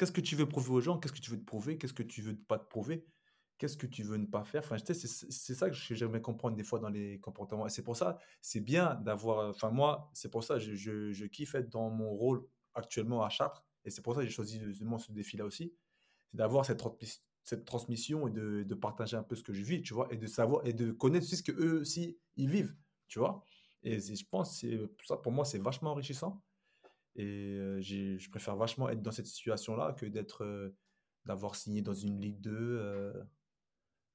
Qu'est-ce que tu veux prouver aux gens? Qu'est-ce que tu veux te prouver? Qu'est-ce que tu veux pas te prouver? Qu'est-ce que tu veux ne pas faire? Enfin, c'est ça que j'aimerais comprendre des fois dans les comportements. C'est pour ça, c'est bien d'avoir. Enfin, moi, c'est pour ça, je, je, kiffe être dans mon rôle actuellement à Chartres. Et c'est pour ça que j'ai choisi justement ce défi-là aussi. C'est d'avoir cette, transmission et de, partager un peu ce que je vis, tu vois, et de savoir et de connaître ce que eux aussi ils vivent, tu vois. Et je pense que ça, pour moi, c'est vachement enrichissant. Et je préfère vachement être dans cette situation-là que d'être, d'avoir signé dans une Ligue 2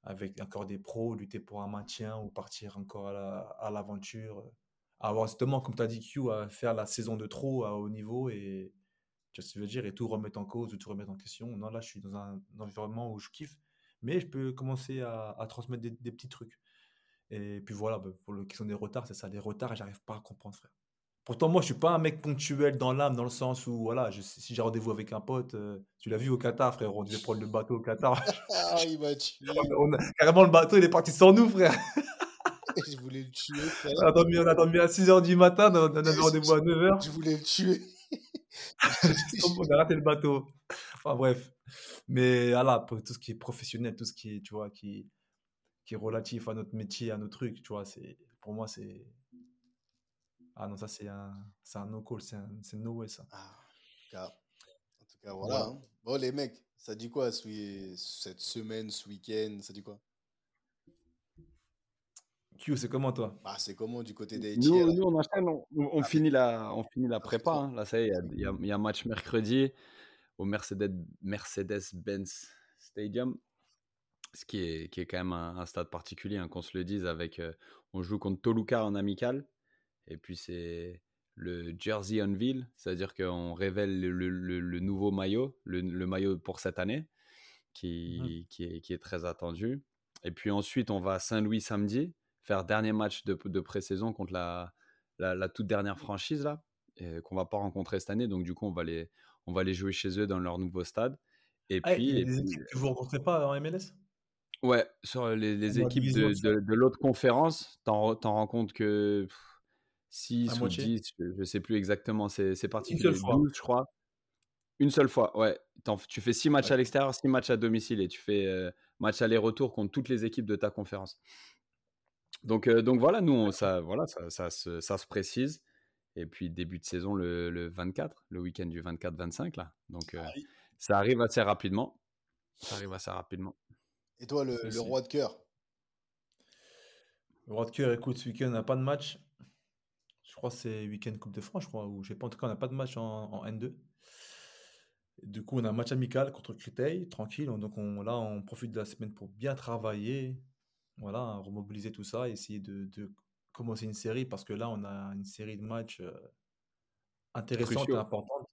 avec encore des pros, lutter pour un maintien ou partir encore à l'aventure. avoir justement, comme tu as dit, Q, à faire la saison de trop à haut niveau et, que dire, et tout remettre en cause ou tout remettre en question. Non, là, je suis dans un, environnement où je kiffe, mais je peux commencer à, transmettre des, petits trucs. Et puis voilà, bah, pour la question des retards, c'est ça, les retards, j'arrive pas à comprendre, frère. Pourtant, moi, je suis pas un mec ponctuel dans l'âme, dans le sens où, voilà, si j'ai rendez-vous avec un pote, euh, tu l'as vu au Qatar, frère, on devait prendre le bateau au Qatar. ah, il m'a tué. carrément, le bateau, il est parti sans nous, frère. je voulais le tuer, frère. On a dormi, on a dormi à 6h du matin, on avait rendez-vous à 9h. Je voulais le tuer. on a raté le bateau. Enfin, bref. Mais voilà, pour tout ce qui est professionnel, tout ce qui est, tu vois, qui, qui est relatif à notre métier, à nos trucs, tu vois, c'est, pour moi, c'est ah non, ça c'est un, c'est un no-call, c'est un, c'est no way ça. Ah, en tout cas, voilà. Hein. Bon, les mecs, ça dit quoi cette semaine, ce week-end Ça dit quoi? Q, c'est comment toi? Bah, C'est comment du côté des Nous, nous on enchaîne, on, on, ah, finit la, on finit la prépa. Hein. Là, ça y est, il y, a, y a un match mercredi au Mercedes, Mercedes-Benz Stadium ce qui est, qui est quand même un, stade particulier, hein, qu'on se le dise, avec, euh, on joue contre Toluca en amical, et puis c'est le Jersey Unveil, c'est-à-dire qu'on révèle le, nouveau maillot, le, maillot pour cette année, mmh qui, qui, est, qui, est, très attendu. Et puis ensuite, on va à Saint-Louis samedi, faire dernier match de, de pré-saison contre la, la, toute dernière franchise là, qu'on va pas rencontrer cette année. Donc du coup, on va les, on va les jouer chez eux dans leur nouveau stade. Et ah, puis, les équipes que vous rencontrez pas en MLS Ouais, sur les, les équipes de, de, l'autre conférence, t'en rends compte que 6 ou 10, je ne sais plus exactement, c'est particulier. Une seule fois. je crois. Une seule fois, ouais. Tu fais 6 matchs à l'extérieur, 6 matchs à domicile et tu fais euh, match aller-retour contre toutes les équipes de ta conférence. Donc, euh, donc voilà, nous, ça, voilà, ça, ça, se, ça, se, précise. Et puis début de saison le, le 24, le week-end du 24-25 là. Donc euh, ça arrive assez rapidement. Ça arrive assez rapidement. Et toi, le, le roi de cœur? Le roi de cœur, écoute, ce week-end, on n'a pas de match je crois que c'est week-end Coupe de France, je crois, ou pas, en tout cas, on n'a pas de match en, N2. du coup, on a un match amical contre Créteil, tranquille. Donc on, là, on profite de la semaine pour bien travailler, voilà, remobiliser tout ça, essayer de, commencer une série, parce que là, on a une série de matchs euh, intéressante et importante.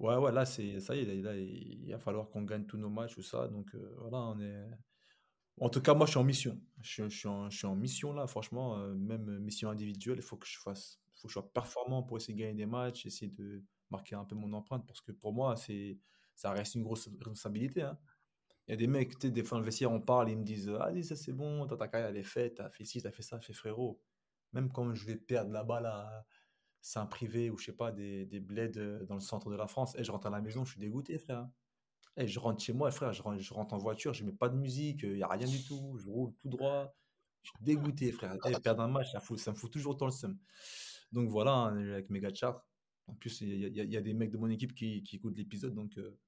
Ouais, ouais, là, c'est, ça y est, là, il va falloir qu'on gagne tous nos matchs, tout ça. Donc euh, voilà, on est, en tout cas, moi, je suis en mission. Je, suis, en, mission là, franchement, euh, même mission individuelle, il faut que je fasse, faut que je sois performant pour essayer de gagner des matchs, essayer de marquer un peu mon empreinte, parce que pour moi, c'est, ça reste une grosse responsabilité. Hein. Il y a des mecs, des fois, dans le vestiaire, on parle, ils me disent Ah, ça c'est bon, ta carrière, elle est faite, t'as fait ci, t'as fait ça, fait frérot. Même quand je vais perdre là-bas, là, Saint-Privé ou je sais pas, des, des bleds euh, dans le centre de la France, et je rentre à la maison, je suis dégoûté, frère. Eh, je rentre chez moi, frère, je rentre, je rentre en voiture, je mets pas de musique, il n'y a rien du tout, je roule tout droit. Je suis dégoûté, frère. Eh, perdre un match, ça, ça, me fout toujours autant le seum. Donc voilà, hein, avec gars de En plus, il y, y, a des mecs de mon équipe qui, qui écoutent l'épisode, donc euh,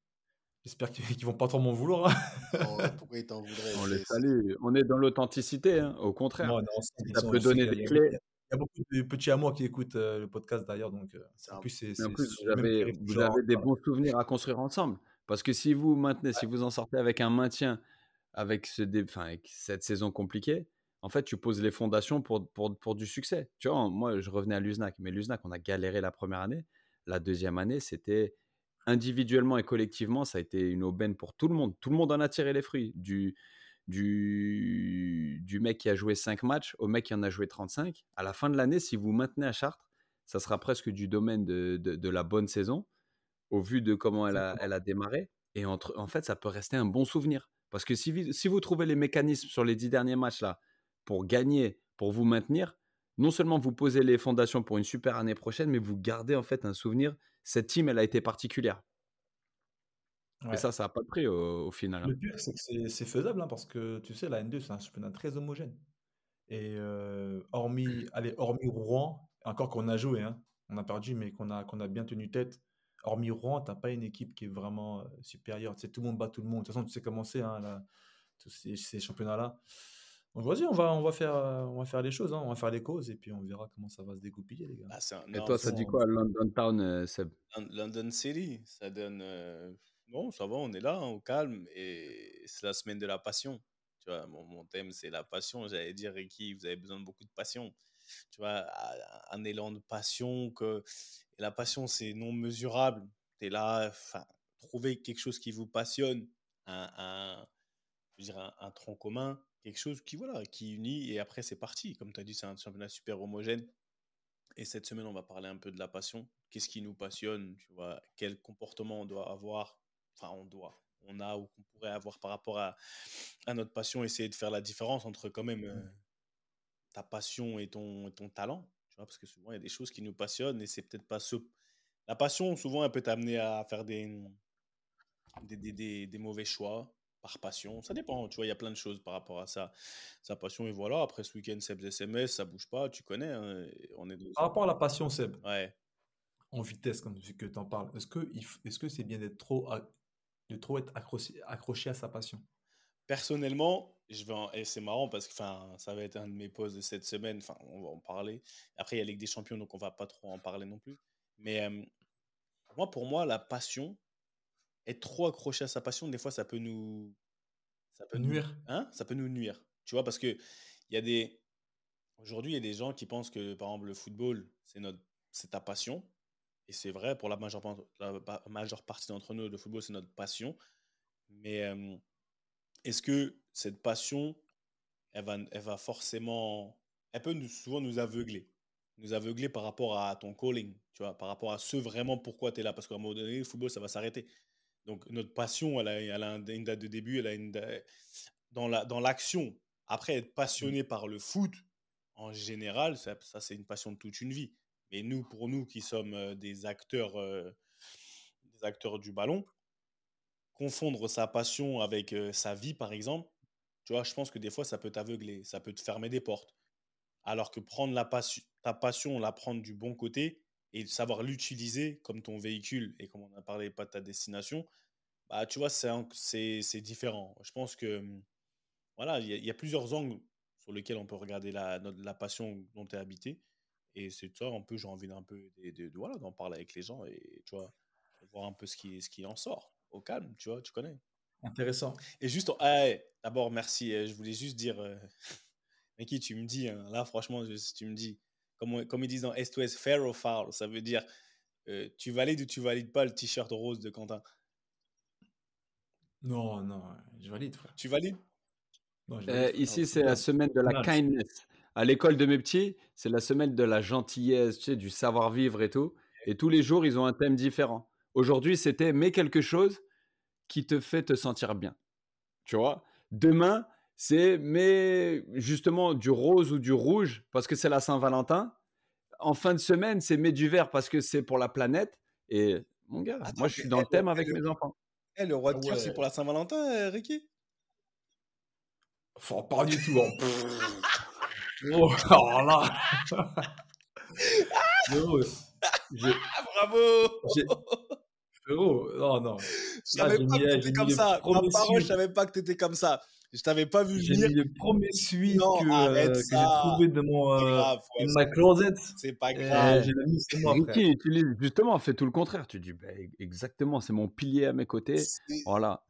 j'espère qu'ils vont pas trop m'en vouloir. Hein. Oh, pourquoi ils t'en voudraient On les salue. On est dans l'authenticité, hein, au contraire. ça peut donner des clés. Il y a beaucoup de petits à moi qui écoutent euh, le podcast d'ailleurs, donc euh, en plus, c'est. vous avez, vous avez des bons souvenirs à construire ensemble. Parce que si vous maintenez, si vous en sortez avec un maintien, avec, ce avec cette saison compliquée, en fait, tu poses les fondations pour, pour, pour du succès. Tu vois, moi, je revenais à l'USNAC, mais l'USNAC, on a galéré la première année. La deuxième année, c'était individuellement et collectivement, ça a été une aubaine pour tout le monde. Tout le monde en a tiré les fruits. Du, du, du mec qui a joué 5 matchs au mec qui en a joué 35. À la fin de l'année, si vous maintenez à Chartres, ça sera presque du domaine de, de, la bonne saison, au vu de comment elle a, elle a démarré. Et entre, en fait, ça peut rester un bon souvenir. Parce que si, si vous trouvez les mécanismes sur les 10 derniers matchs là pour gagner, pour vous maintenir, non seulement vous posez les fondations pour une super année prochaine, mais vous gardez en fait un souvenir. Cette team, elle a été particulière. Et ça, ça n'a pas de prix au, final. Le hein. pire, c'est que c'est faisable, hein, parce que tu sais, la N2, c'est un championnat très homogène. Et hormis, allez, hormis Rouen, encore qu'on a joué, hein, on a perdu, mais qu'on a, qu'on a bien tenu tête. Hormis Rouen, tu n'as pas une équipe qui est vraiment supérieure. Tu sais, tout le monde bat tout le monde. De toute façon, tu sais comment c'est, tous ces, ces championnats-là. Donc vas-y, on va, on, va faire, on va faire les choses, hein. on va faire les causes et puis on verra comment ça va se découpiller, les gars. Bah, et toi, ça dit quoi, London Town, euh, Seb? London City, ça donne. Euh, bon, ça va, on est là, hein, au calme et c'est la semaine de la passion. Tu vois, mon, mon thème, c'est la passion. J'allais dire, Ricky, vous avez besoin de beaucoup de passion. Tu vois, un élan de passion que. La passion, c'est non mesurable. Tu es là, trouver quelque chose qui vous passionne, un, tronc commun quelque chose qui, voilà, qui unit et après c'est parti. Comme tu as dit, c'est un championnat super homogène. Et cette semaine, on va parler un peu de la passion. Qu'est-ce qui nous passionne Tu vois, quel comportement on doit avoir? Enfin, on doit. On a ou qu'on pourrait avoir par rapport à, notre passion. Essayer de faire la différence entre quand même euh, ta passion et ton talent. Parce que souvent, il y a des choses qui nous passionnent et c'est peut-être pas ce. La passion, souvent, elle peut t'amener à faire des, des, des, des mauvais choix par passion. Ça dépend, tu vois, il y a plein de choses par rapport à ça. Sa passion, et voilà. Après ce week-end, Seb SMS, ça bouge pas, tu connais. Hein, on est Par rapport à la passion, Seb, ouais. en vitesse, comme que tu en parles, est-ce que est-ce que c'est bien d'être trop, de trop être accroché, accroché à sa passion? Personnellement, je vais et c'est marrant parce que ça va être un de mes posts de cette semaine. Enfin, on va en parler. Après, il y a Ligue des Champions, donc on va pas trop en parler non plus. Mais moi, pour moi, la passion, être trop accroché à sa passion, des fois, ça peut nous. Ça peut nuire. hein ça peut nous nuire. Tu vois, parce que il y a des. Aujourd'hui, il y a des gens qui pensent que, par exemple, le football, c'est notre, c'est ta passion. Et c'est vrai pour la majeure, la majeure partie d'entre nous, le football, c'est notre passion. Mais est-ce que cette passion, elle va, elle va forcément. Elle peut nous, souvent nous aveugler. Nous aveugler par rapport à ton calling, tu vois, par rapport à ce vraiment pourquoi tu es là. Parce qu'à un moment donné, le football, ça va s'arrêter. Donc notre passion, elle a, elle a une date de début, elle a une dans la dans l'action. Après être passionné par le foot, en général, ça, ça c'est une passion de toute une vie. Mais nous, pour nous qui sommes euh, des acteurs, euh, des acteurs du ballon, confondre sa passion avec euh, sa vie, par exemple, je pense que des fois, ça peut t'aveugler, ça peut te fermer des portes. Alors que prendre la passion, ta passion, la prendre du bon côté, et savoir l'utiliser comme ton véhicule et comme on a parlé, pas de ta destination, bah, tu vois, c'est différent. Je pense que, mmh, voilà, il y, a plusieurs angles sur lesquels on peut regarder la, la passion dont tu es habité. Et c'est ça, un peu, j'ai envie d'un peu, de, de, voilà, d'en parler avec les gens et, tu vois, voir un peu ce qui, ce qui en sort. Au calme, tu vois, tu connais. Intéressant. Et juste, ah, d'abord, merci. Je voulais juste dire, euh, qui tu me dis, hein, là, franchement, tu me dis, comme, comme ils disent dans S2S, fair or foul. Ça veut dire euh, tu valides ou tu valides pas le t-shirt rose de Quentin? Non, non, je valide, frère. Tu valides? Euh, Ici, c'est la semaine de la kindness. À l'école de mes petits, c'est la semaine de la gentillesse, tu sais, du savoir-vivre et tout. Et tous les jours, ils ont un thème différent. Aujourd'hui, c'était mets quelque chose qui te fait te sentir bien. Tu vois? Demain, c'est mais justement du rose ou du rouge parce que c'est la Saint-Valentin. En fin de semaine, c'est mais du vert parce que c'est pour la planète. Et mon gars, moi je suis dans le thème avec mes enfants. Eh, le roi de cœur, c'est pour la Saint-Valentin, euh, Ricky? Enfin, pas du tout. Hein. oh, là. Bravo Frérot, non, non. Je savais pas que t'étais comme ça. Ma parole, je savais pas que t'étais comme ça. Je t'avais pas vu venir. J'ai mis le premier suite que, euh, que j'ai trouvé de mon euh, grave, ouais, ma closet. C'est pas grave. J'ai mis c'est moi. Qui utilise justement fait tout le contraire. Tu dis bah, exactement, c'est mon pilier à mes côtés. Voilà.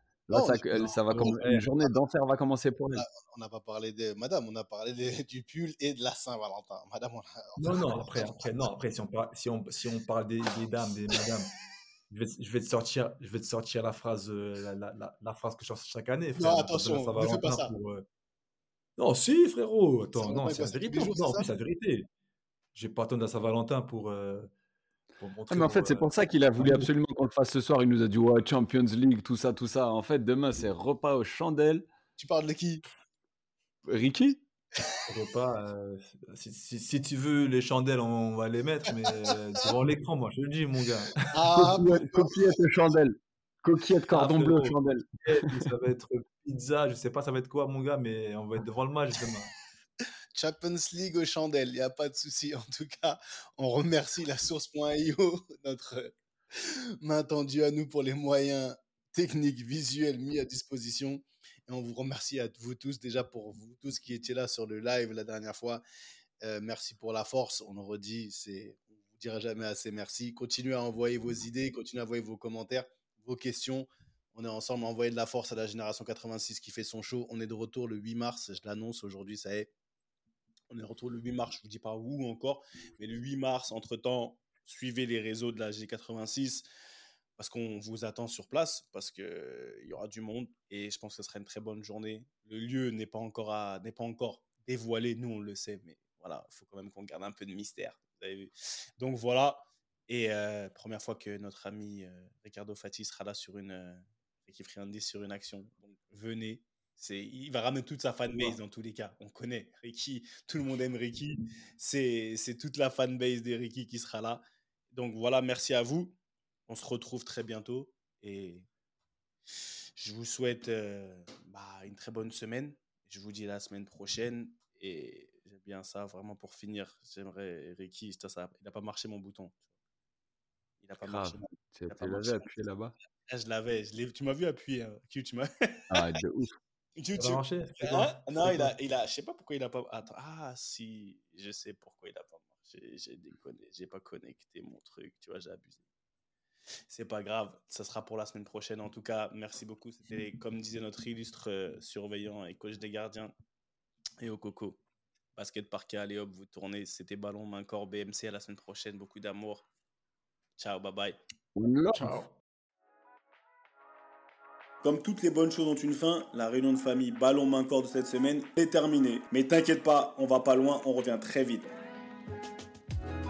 ça, va comme une journée d'enfer va commencer pour elle. On n'a pas parlé de Madame, on a parlé du pull et de la Saint-Valentin. Madame, Non, non, après, après, non, après si, on parle, si, on, si on parle des, dames, des madames, je vais, je vais, te sortir, je vais te sortir la phrase, euh, la, la, la, phrase que je sors chaque année. non, attention, ne fais pas ça. Euh, non, si, frérot. Attends, non, c'est la vérité. Non, c'est la vérité. J'ai pas attendu à Saint-Valentin pour. Euh, ah, mais en fait, c'est pour ça qu'il a voulu absolument qu'on le fasse ce soir. Il nous a dit ouais, Champions League, tout ça, tout ça. En fait, demain, c'est repas aux chandelles. Tu parles de qui? Ricky? Repas. Euh, si, si, tu veux les chandelles, on va les mettre, mais euh, devant l'écran, moi, je le dis, mon gars. Ah, coquillette, aux chandelles. Coquillette, cordon ah, bleu, chandelles. Ça va être pizza, je sais pas, ça va être quoi, mon gars, mais on va être devant le match demain. Champions League aux chandelles, il n'y a pas de souci. En tout cas, on remercie la source.io, notre main tendue à nous pour les moyens techniques, visuels mis à disposition. Et on vous remercie à vous tous déjà pour vous tous qui étiez là sur le live la dernière fois. Euh, merci pour la force. On en redit, c'est, on vous dira jamais assez merci. Continuez à envoyer vos idées, continuez à envoyer vos commentaires, vos questions. On est ensemble à envoyer de la force à la génération 86 qui fait son show. On est de retour le 8 mars. Je l'annonce aujourd'hui, ça est. On est retour le 8 mars, je ne vous dis pas où encore, mais le 8 mars, entre-temps, suivez les réseaux de la G86 parce qu'on vous attend sur place, parce qu'il y aura du monde et je pense que ce sera une très bonne journée. Le lieu n'est pas encore, n'est pas encore dévoilé, nous on le sait, mais voilà, il faut quand même qu'on garde un peu de mystère. Donc voilà, et euh, première fois que notre ami euh, Ricardo Fati sera là sur une, euh, sur une action. Donc venez, c'est, il va ramener toute sa fanbase dans tous les cas. On connaît Ricky, tout le monde aime Ricky. C'est, c'est toute la fanbase de Ricky qui sera là. Donc voilà, merci à vous. On se retrouve très bientôt et je vous souhaite euh, bah, une très bonne semaine. Je vous dis la semaine prochaine et j'aime bien ça vraiment pour finir. J'aimerais Ricky, ça, il n'a pas marché mon bouton. Il n'a pas marché. Tu l'avais appuyé là-bas? ah, Je l'avais. tu m'as vu appuyer. Hein. Tu m'as. ah, de ouf. Tu... Marché, hein? Non, il a, il a, je sais pas pourquoi il a pas. Attends, ah si, je sais pourquoi il a pas marché. J'ai déconné, j'ai pas connecté mon truc, tu vois, j'ai abusé. C'est pas grave, ça sera pour la semaine prochaine. En tout cas, merci beaucoup. C'était, comme disait notre illustre euh, surveillant et coach des gardiens, et au coco. Basket parquet, allez hop, vous tournez. C'était Ballon, main, corps, BMC. À la semaine prochaine. Beaucoup d'amour. Ciao, bye bye. Ciao. Comme toutes les bonnes choses ont une fin, la réunion de famille ballon main corps de cette semaine est terminée. Mais t'inquiète pas, on va pas loin, on revient très vite.